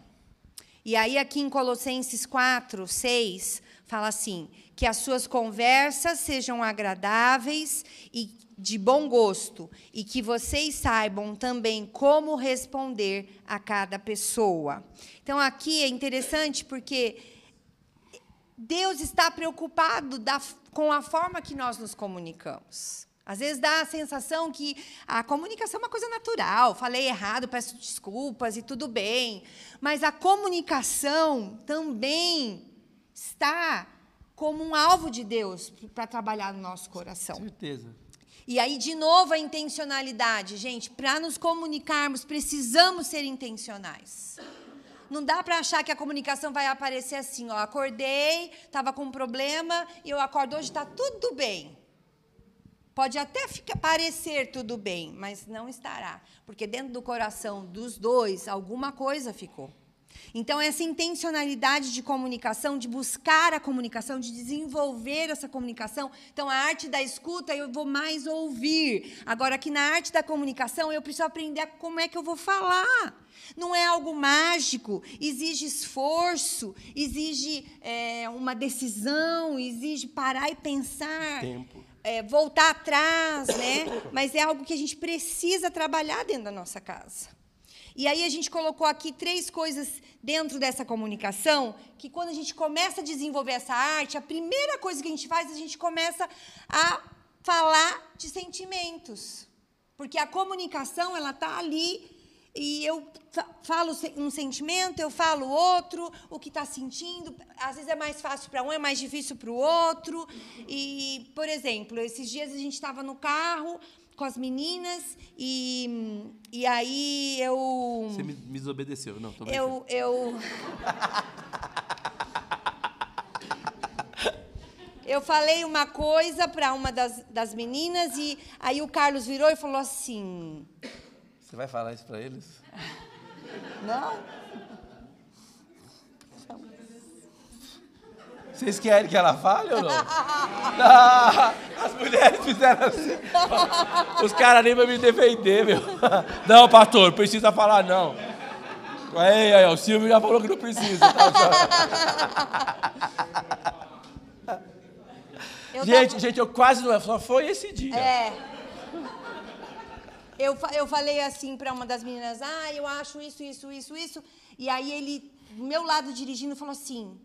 E aí, aqui em Colossenses 4, 6, fala assim: que as suas conversas sejam agradáveis e de bom gosto, e que vocês saibam também como responder a cada pessoa. Então, aqui é interessante porque Deus está preocupado da- com a forma que nós nos comunicamos. Às vezes dá a sensação que a comunicação é uma coisa natural, falei errado, peço desculpas e tudo bem. Mas a comunicação também está como um alvo de Deus para trabalhar no nosso coração. Certeza. E aí, de novo, a intencionalidade. Gente, para nos comunicarmos, precisamos ser intencionais. Não dá para achar que a comunicação vai aparecer assim, ó, acordei, estava com um problema, e eu acordo hoje, está tudo bem. Pode até ficar, parecer tudo bem, mas não estará. Porque dentro do coração dos dois, alguma coisa ficou. Então, essa intencionalidade de comunicação, de buscar a comunicação, de desenvolver essa comunicação. Então, a arte da escuta, eu vou mais ouvir. Agora, aqui na arte da comunicação, eu preciso aprender como é que eu vou falar. Não é algo mágico, exige esforço, exige é, uma decisão, exige parar e pensar. Tempo. É, voltar atrás, né? Mas é algo que a gente precisa trabalhar dentro da nossa casa. E aí a gente colocou aqui três coisas dentro dessa comunicação, que quando a gente começa a desenvolver essa arte, a primeira coisa que a gente faz, a gente começa a falar de sentimentos. Porque a comunicação, ela está ali e eu falo um sentimento, eu falo outro, o que está sentindo. Às vezes é mais fácil para um, é mais difícil para o outro. E, por exemplo, esses dias a gente estava no carro, com as meninas e, e aí eu. Você me, me desobedeceu, não, tô Eu. eu... Eu falei uma coisa para uma das, das meninas e aí o Carlos virou e falou assim. Você vai falar isso para eles? Não? Vocês querem que ela fale ou não? Ah, as mulheres fizeram assim. Os caras nem vão me defender, meu. Não, pastor, precisa falar não. Aí, aí, o Silvio já falou que não precisa. Tá? Eu gente, tava... gente, eu quase não. Só foi esse dia. É. Eu, eu falei assim para uma das meninas: ah, eu acho isso, isso, isso, isso. E aí ele, do meu lado dirigindo, falou assim: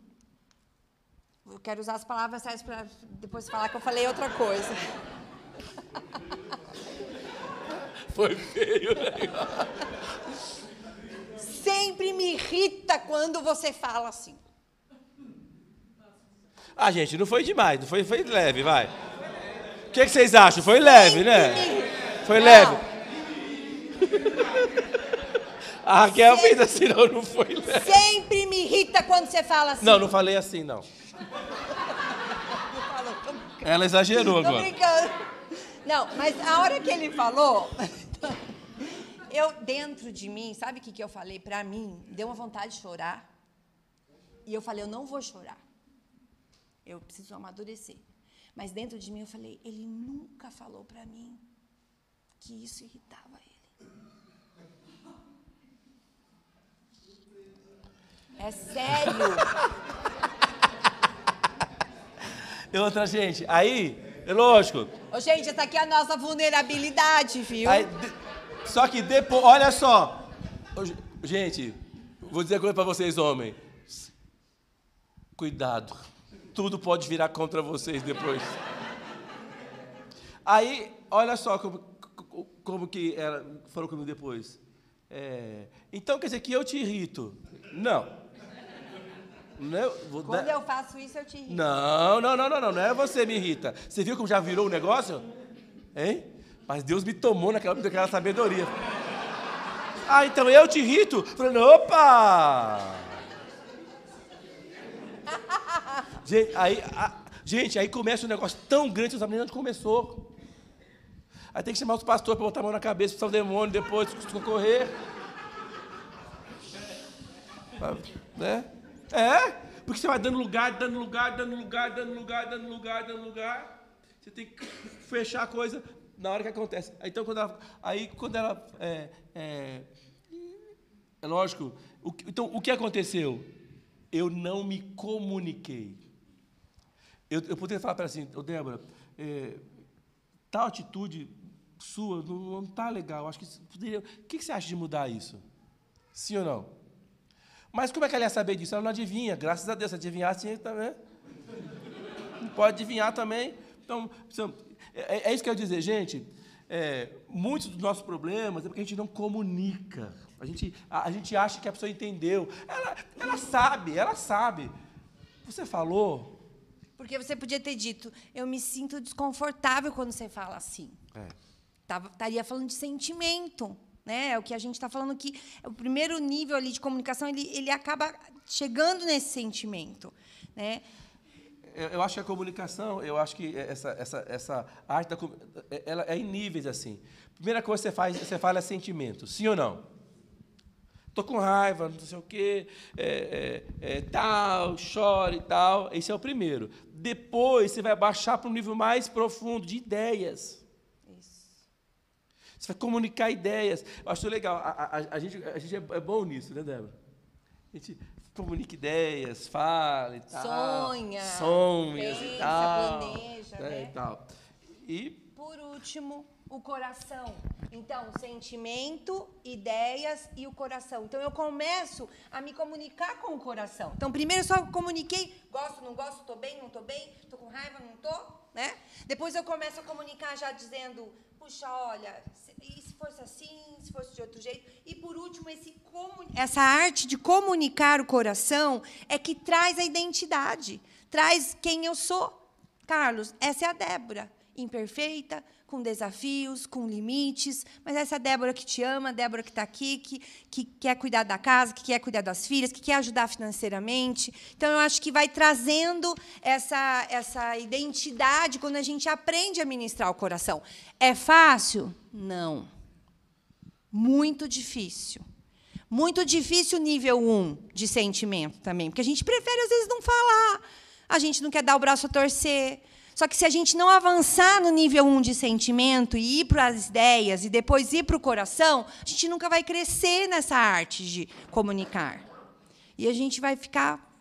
eu quero usar as palavras certas para depois falar que eu falei outra coisa. Foi feio, né? Sempre me irrita quando você fala assim. Ah, gente, não foi demais, não foi, foi leve, vai. O que, que vocês acham? Foi leve, né? Foi não. leve. A Raquel Sempre... fez assim, não, não foi leve. Sempre me irrita quando você fala assim. Não, não falei assim, não. Ela exagerou Tô agora. brincando. Não, mas a hora que ele falou, eu dentro de mim, sabe o que, que eu falei para mim? Deu uma vontade de chorar. E eu falei, eu não vou chorar. Eu preciso amadurecer. Mas dentro de mim eu falei, ele nunca falou para mim que isso irritava ele. É sério. E outra, gente, aí, é lógico. Ô, gente, essa aqui é a nossa vulnerabilidade, viu? Aí, de, só que depois, olha só. Gente, vou dizer uma coisa para vocês, homens. Cuidado. Tudo pode virar contra vocês depois. Aí, olha só como, como que ela falou comigo depois. É, então quer dizer que eu te irrito? Não. Não é, vou Quando dar... eu faço isso, eu te irrito. Não, não, não, não, não, não é você me irrita. Você viu como já virou o negócio? Hein? Mas Deus me tomou naquela, naquela sabedoria. Ah, então eu te irrito? Falando, opa! gente, aí, a, gente, aí começa um negócio tão grande, você não sabe nem onde começou. Aí tem que chamar os pastores para botar a mão na cabeça, expulsar o demônio, depois socorrer. Né? É, porque você vai dando lugar, dando lugar, dando lugar, dando lugar, dando lugar, dando lugar. Você tem que fechar a coisa na hora que acontece. Então, quando ela, aí, quando ela. É, é, é lógico. O, então, o que aconteceu? Eu não me comuniquei. Eu, eu poderia falar para ela assim, oh, Débora, é, tal atitude sua não está legal. Acho que poderia. O que, que você acha de mudar isso? Sim ou não? Mas como é que ela ia saber disso? Ela não adivinha. Graças a Deus, se adivinhasse também. Pode adivinhar também. Então, é, é isso que eu quero dizer, gente. É, muitos dos nossos problemas é porque a gente não comunica. A gente, a, a gente acha que a pessoa entendeu. Ela, ela sabe, ela sabe. Você falou. Porque você podia ter dito, eu me sinto desconfortável quando você fala assim. É. Tava, estaria falando de sentimento. Né? É o que a gente está falando que o primeiro nível ali de comunicação ele, ele acaba chegando nesse sentimento. Né? Eu, eu acho que a comunicação, eu acho que essa, essa, essa arte da, ela é em níveis assim. Primeira coisa que você faz, você fala é sentimento, sim ou não? Tô com raiva, não sei o quê, é, é, é, tal, chore e tal. Esse é o primeiro. Depois você vai baixar para um nível mais profundo de ideias. Você vai comunicar ideias. Eu acho legal. A, a, a gente, a gente é, é bom nisso, né, Débora? A gente comunica ideias, fala e tal. Sonha, Sonha pensa, e tal. planeja, né, né? E tal. E Por último, o coração. Então, sentimento, ideias e o coração. Então, eu começo a me comunicar com o coração. Então, primeiro eu só comuniquei, gosto, não gosto, estou bem, não estou bem, estou com raiva, não estou, né? Depois eu começo a comunicar já dizendo, puxa, olha, fosse assim, se fosse de outro jeito. E por último, esse comu- essa arte de comunicar o coração é que traz a identidade, traz quem eu sou. Carlos, essa é a Débora, imperfeita, com desafios, com limites, mas essa Débora que te ama, Débora que está aqui, que, que quer cuidar da casa, que quer cuidar das filhas, que quer ajudar financeiramente. Então, eu acho que vai trazendo essa, essa identidade quando a gente aprende a ministrar o coração. É fácil? Não. Muito difícil. Muito difícil nível 1 de sentimento também, porque a gente prefere, às vezes, não falar. A gente não quer dar o braço a torcer. Só que se a gente não avançar no nível 1 de sentimento e ir para as ideias e depois ir para o coração, a gente nunca vai crescer nessa arte de comunicar. E a gente vai ficar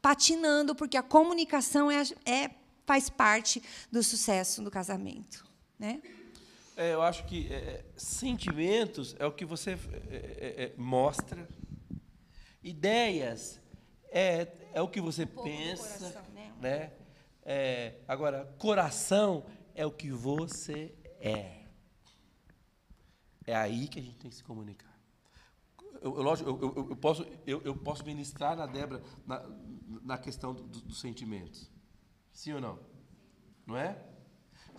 patinando, porque a comunicação é, é- faz parte do sucesso do casamento. Né? É, eu acho que é, sentimentos é o que você é, é, é, mostra. Ideias é, é o que você do pensa. coração, né? né? É, agora, coração é o que você é. É aí que a gente tem que se comunicar. Eu, eu, lógico, eu, eu- eu posso, eu, eu posso ministrar na Débora na, na questão do- do- dos sentimentos. Sim ou não? Não é?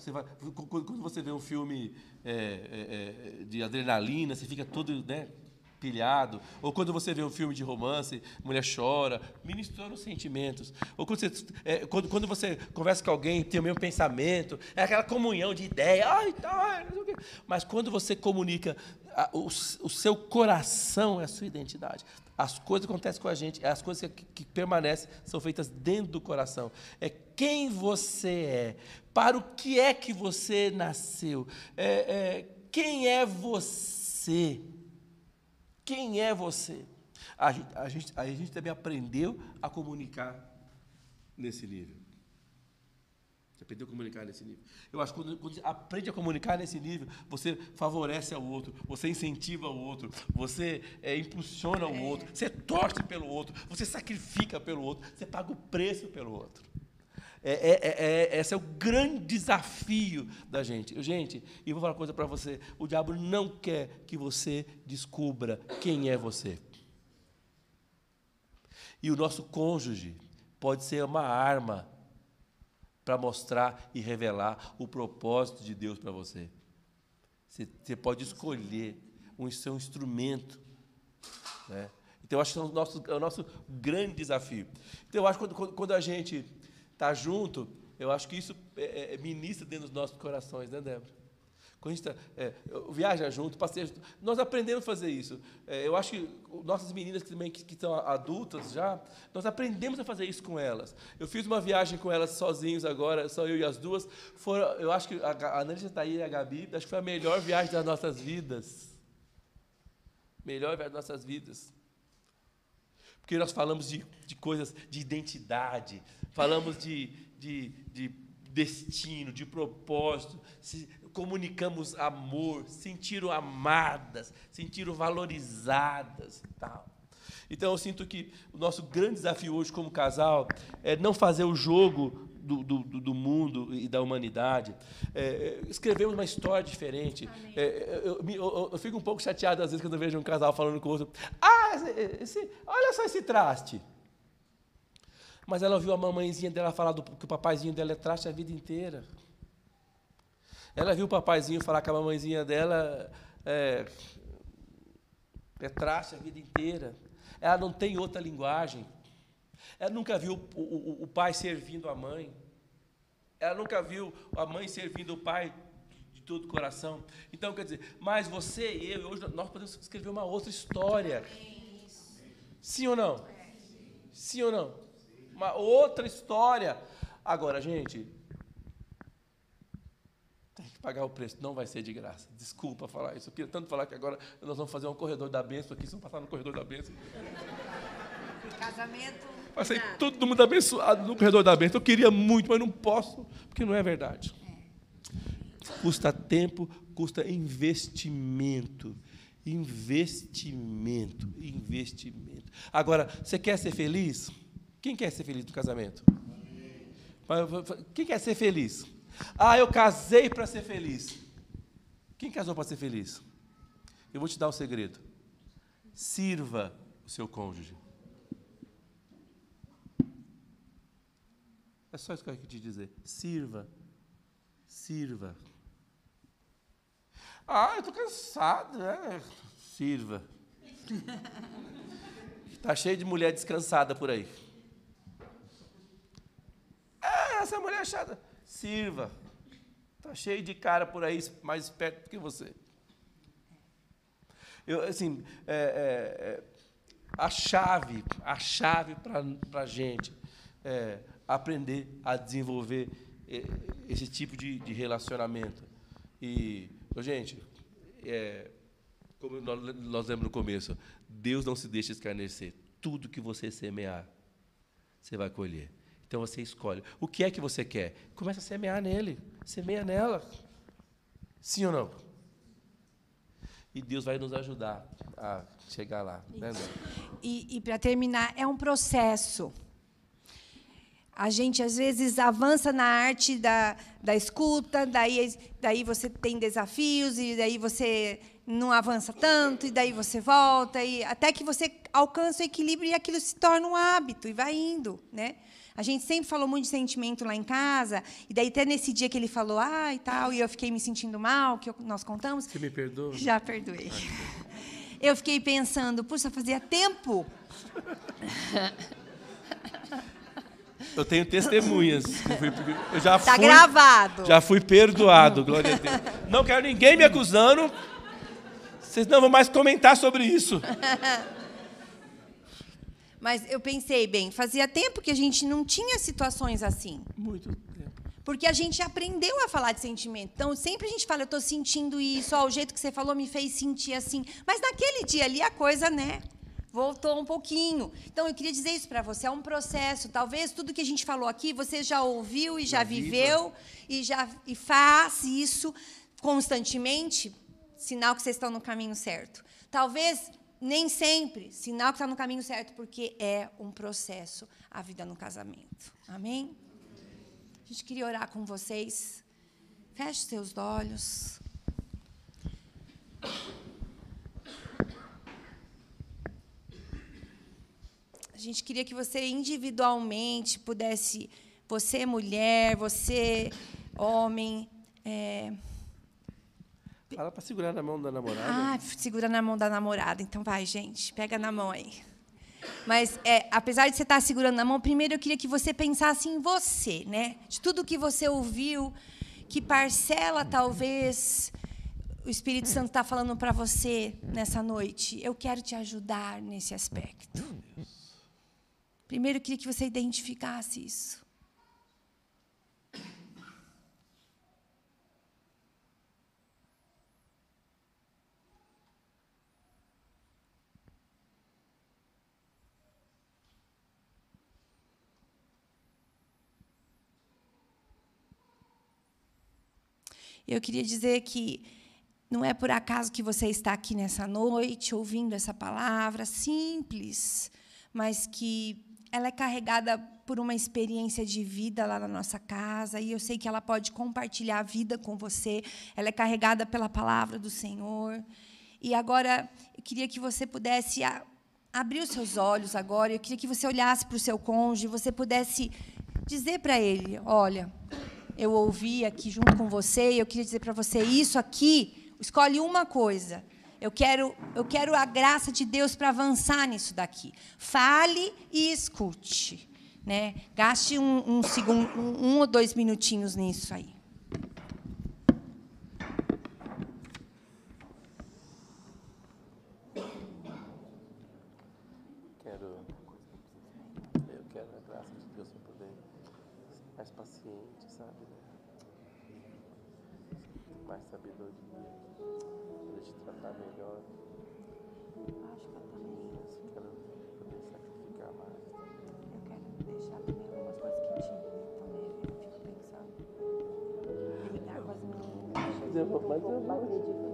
Você vai, quando você vê um filme é, é, é, de adrenalina, você fica todo né, pilhado. Ou quando você vê um filme de romance, mulher chora, ministrando os sentimentos. Ou quando você, é, quando, quando você conversa com alguém, tem o mesmo pensamento, é aquela comunhão de ideia. Ai, tá. Mas quando você comunica, a- o, o seu coração é a sua identidade. As coisas que acontecem com a gente, as coisas que, que permanecem, são feitas dentro do coração. É quem você é, para o que é que você nasceu, é, é, quem é você. Quem é você? A gente, a, gente, a gente também aprendeu a comunicar nesse nível. Você aprendeu a comunicar nesse nível. Eu acho que quando, quando você aprende a comunicar nesse nível, você favorece ao outro, você incentiva o outro, você é, impulsiona o outro, você torce pelo outro, você sacrifica pelo outro, você paga o preço pelo outro. É, é, é, é, esse é o grande desafio da gente. Gente, e vou falar uma coisa para você: o diabo não quer que você descubra quem é você. E o nosso cônjuge pode ser uma arma para mostrar e revelar o propósito de Deus para você. Você, você pode escolher um ser um instrumento. Né? Então, eu acho que é o nosso, é o nosso grande desafio. Então, eu acho que quando, quando a gente está junto, eu acho que isso é, é, ministra dentro dos nossos corações, né, Débora? Quando a gente tá, é, viaja junto, passeia junto, nós aprendemos a fazer isso. É, eu acho que nossas meninas que também que, que estão adultas já, nós aprendemos a fazer isso com elas. Eu fiz uma viagem com elas sozinhos agora, só eu e as duas. Foram, eu acho que a, a Anância está aí e a Gabi, acho que foi a melhor viagem das nossas vidas. Melhor viagem das nossas vidas. Porque nós falamos de, de coisas de identidade, falamos de, de, de destino, de propósito, se, comunicamos amor, sentiram amadas, sentiram valorizadas e tal. Então eu sinto que o nosso grande desafio hoje como casal é não fazer o jogo do, do, do mundo e da humanidade. É, escrevemos uma história diferente. É, eu, eu, eu, fico um pouco chateado às vezes quando eu vejo um casal falando com o outro. Ah, esse, esse, olha só esse traste. Mas ela ouviu a mamãezinha dela falar do, que o papaizinho dela é traste a vida inteira. Ela viu o papaizinho falar que a mamãezinha dela é, é traste a vida inteira. Ela não tem outra linguagem. Ela nunca viu o, o, o, pai servindo a mãe. Ela nunca viu a mãe servindo o pai todo o coração. Então, quer dizer, mas você e eu, hoje nós podemos escrever uma outra história. Sim ou não? Sim ou não? Uma outra história. Agora, gente, tem que pagar o preço, não vai ser de graça. Desculpa falar isso. Eu queria tanto falar que agora nós vamos fazer um corredor da bênção aqui, se não passar no corredor da bênção. Casamento. Sair nada. todo mundo abençoado no corredor da bênção. Eu queria muito, mas não posso, porque não é verdade. Custa tempo, custa investimento. Investimento, investimento. Agora, você quer ser feliz? Quem quer ser feliz no casamento? Quem quer ser feliz? Ah, eu casei para ser feliz. Quem casou para ser feliz? Eu vou te dar um segredo. Sirva o seu cônjuge. É só isso que eu quero te dizer. Sirva. Sirva. Ah, eu estou cansado. É. Sirva. Está cheio de mulher descansada por aí. Ah, essa mulher é chata. Sirva. Está cheio de cara por aí mais esperto que você. Eu, assim, é, é, é, a chave, a chave para a gente é aprender a desenvolver é, esse tipo de, de relacionamento. E, gente, é, como nós, nós lemos no começo, Deus não se deixa escarnecer. Tudo que você semear, você vai colher. Então você escolhe. O que é que você quer? Começa a semear nele. Semeia nela. Sim ou não? E Deus vai nos ajudar a chegar lá. Né? E, e para terminar, é um processo. A gente, às vezes, avança na arte da, da escuta, daí, daí você tem desafios, e daí você não avança tanto, e daí você volta, e até que você alcança o equilíbrio e aquilo se torna um hábito, e vai indo. Né? A gente sempre falou muito de sentimento lá em casa, e daí até nesse dia que ele falou, ah, e tal, e eu fiquei me sentindo mal, que eu- nós contamos, Você me perdoa? já perdoei. Eu fiquei pensando, puxa, fazia tempo. Eu tenho testemunhas. Eu, fui- eu já Tá fui, gravado. Já fui perdoado, glória a Deus. Não quero ninguém me acusando. Vocês não vão mais comentar sobre isso. Mas eu pensei, bem, fazia tempo que a gente não tinha situações assim. Muito tempo. Porque a gente aprendeu a falar de sentimento. Então, sempre a gente fala, eu estou sentindo isso, ó, o jeito que você falou me fez sentir assim. Mas naquele dia ali a coisa, né? Voltou um pouquinho. Então, eu queria dizer isso para você, é um processo. Talvez tudo que a gente falou aqui, você já ouviu e já, Já viva. viveu e já e faz isso constantemente, sinal que vocês estão no caminho certo. Talvez nem sempre, sinal que está no caminho certo, porque é um processo a vida no casamento. Amém? A gente queria orar com vocês. Feche seus olhos. Gente queria que você individualmente pudesse, você mulher, você homem, é, Fala para segurar na mão da namorada. ah, segura na mão da namorada. Então vai, gente, pega na mão aí. Mas, é, apesar de você estar segurando na mão, primeiro eu queria que você pensasse em você, né? De tudo que você ouviu, que parcela talvez o Espírito Santo está falando para você nessa noite. Eu quero te ajudar nesse aspecto. Primeiro eu queria que você identificasse isso. Eu queria dizer que não é por acaso que você está aqui nessa noite ouvindo essa palavra simples, mas que ela é carregada por uma experiência de vida lá na nossa casa e eu sei que ela pode compartilhar a vida com você. Ela é carregada pela palavra do Senhor. E agora eu queria que você pudesse a- abrir os seus olhos agora. Eu queria que você olhasse para o seu cônjuge, você pudesse dizer para ele, olha, eu ouvi aqui junto com você e eu queria dizer para você isso aqui, escolhe uma coisa. Eu quero, eu quero a graça de Deus para avançar nisso daqui. Fale e escute. Né? Gaste um, um, segundo, um, um ou dois minutinhos nisso aí. paciente, sabe? Mais sabedoria, poder te tratar melhor. Acho que eu também. Eu quero poder sacrificar mais. Eu quero deixar também algumas coisas que irritam nele. Eu fico pensando. Lidar com as meninas. Mas eu vou, mas eu vou.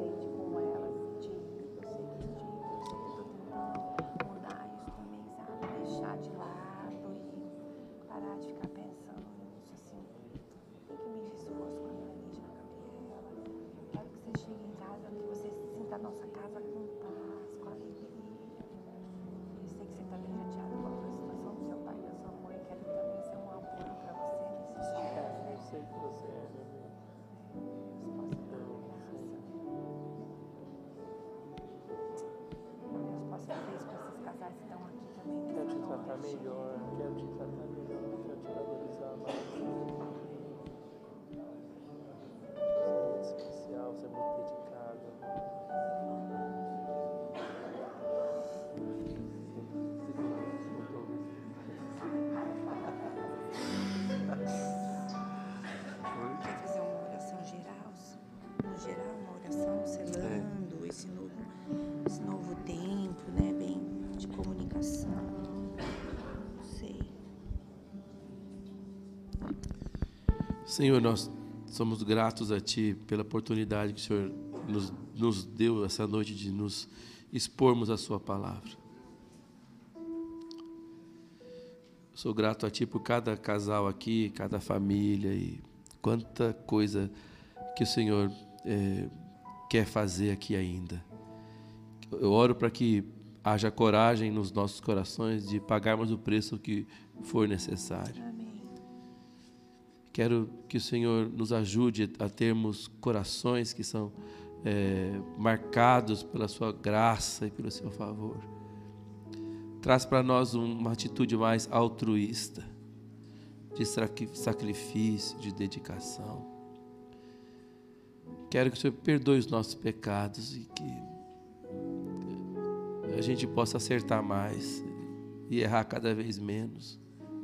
Senhor, nós somos gratos a Ti pela oportunidade que o Senhor nos, nos deu essa noite de nos expormos a Sua palavra. Sou grato a Ti por cada casal aqui, cada família e quanta coisa que o Senhor eh, quer fazer aqui ainda. Eu oro para que haja coragem nos nossos corações de pagarmos o preço que for necessário. Quero que o Senhor nos ajude a termos corações que são eh, marcados pela Sua graça e pelo Seu favor. Traz para nós uma atitude mais altruísta, de sacri- sacrifício, de dedicação. Quero que o Senhor perdoe os nossos pecados e que a gente possa acertar mais e errar cada vez menos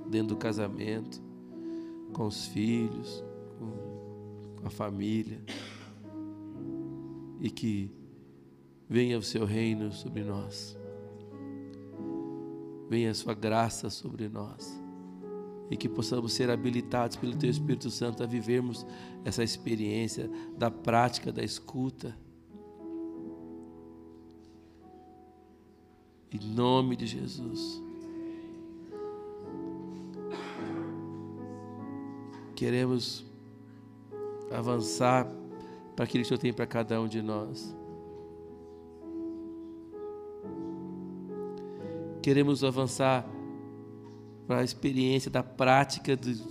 dentro do casamento, com os filhos, com, a família. E que venha o seu reino sobre nós. Venha a sua graça sobre nós. E que possamos ser habilitados pelo Teu Espírito Santo a vivermos essa experiência da prática da escuta. Em nome de Jesus. Queremos avançar para aquilo que o Senhor tem para cada um de nós. Queremos avançar para a experiência da prática de,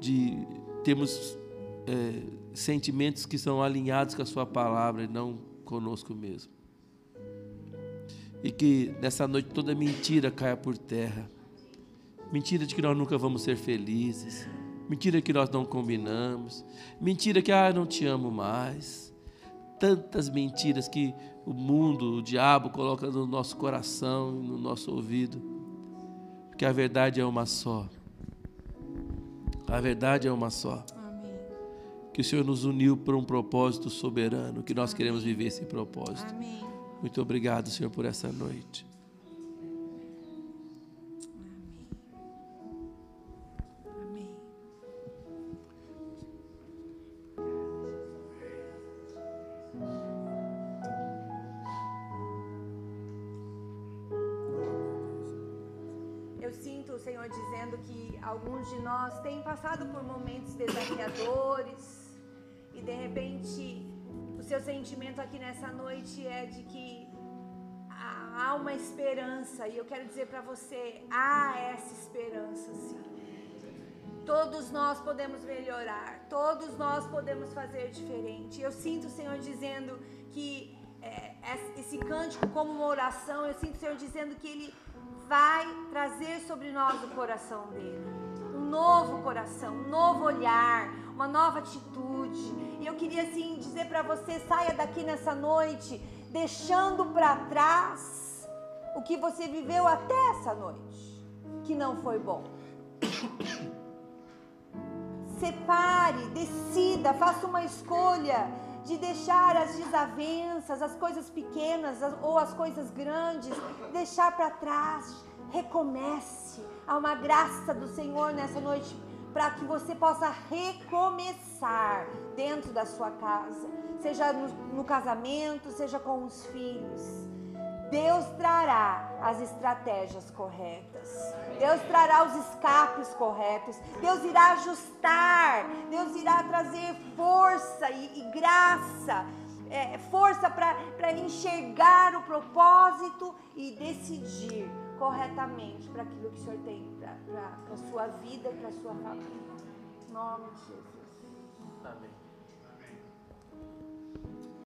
de termos é, sentimentos que são alinhados com a Sua palavra e não conosco mesmo. E que nessa noite toda mentira caia por terra. Mentira de que nós nunca vamos ser felizes. Mentira que nós não combinamos. Mentira que, ah, não te amo mais. Tantas mentiras que o mundo, o diabo coloca no nosso coração, no nosso ouvido. Porque a verdade é uma só. A verdade é uma só. Amém. Que o Senhor nos uniu para um propósito soberano, que nós queremos viver esse propósito. Amém. Muito obrigado, Senhor, por essa noite. É de que há uma esperança e eu quero dizer para você, há essa esperança sim. Todos nós podemos melhorar, todos nós podemos fazer diferente. Eu sinto o Senhor dizendo que é, es- esse cântico, como uma oração, eu sinto o Senhor dizendo que Ele vai trazer sobre nós o coração dele. Um novo coração, um novo olhar, uma nova atitude. E eu queria assim dizer para você: saia daqui nessa noite, deixando para trás o que você viveu até essa noite, que não foi bom. separe, decida, faça uma escolha de deixar as desavenças, as coisas pequenas as- ou as coisas grandes, deixar para trás. Recomece. Há uma graça do Senhor nessa noite para que você possa recomeçar dentro da sua casa, seja no, no casamento, seja com os filhos. Deus trará as estratégias corretas. Deus trará os escapes corretos. Deus irá ajustar. Deus irá trazer força e, e graça. é, força para enxergar o propósito e decidir corretamente para aquilo que o Senhor tem para a sua vida e para a sua família. Em nome de Jesus.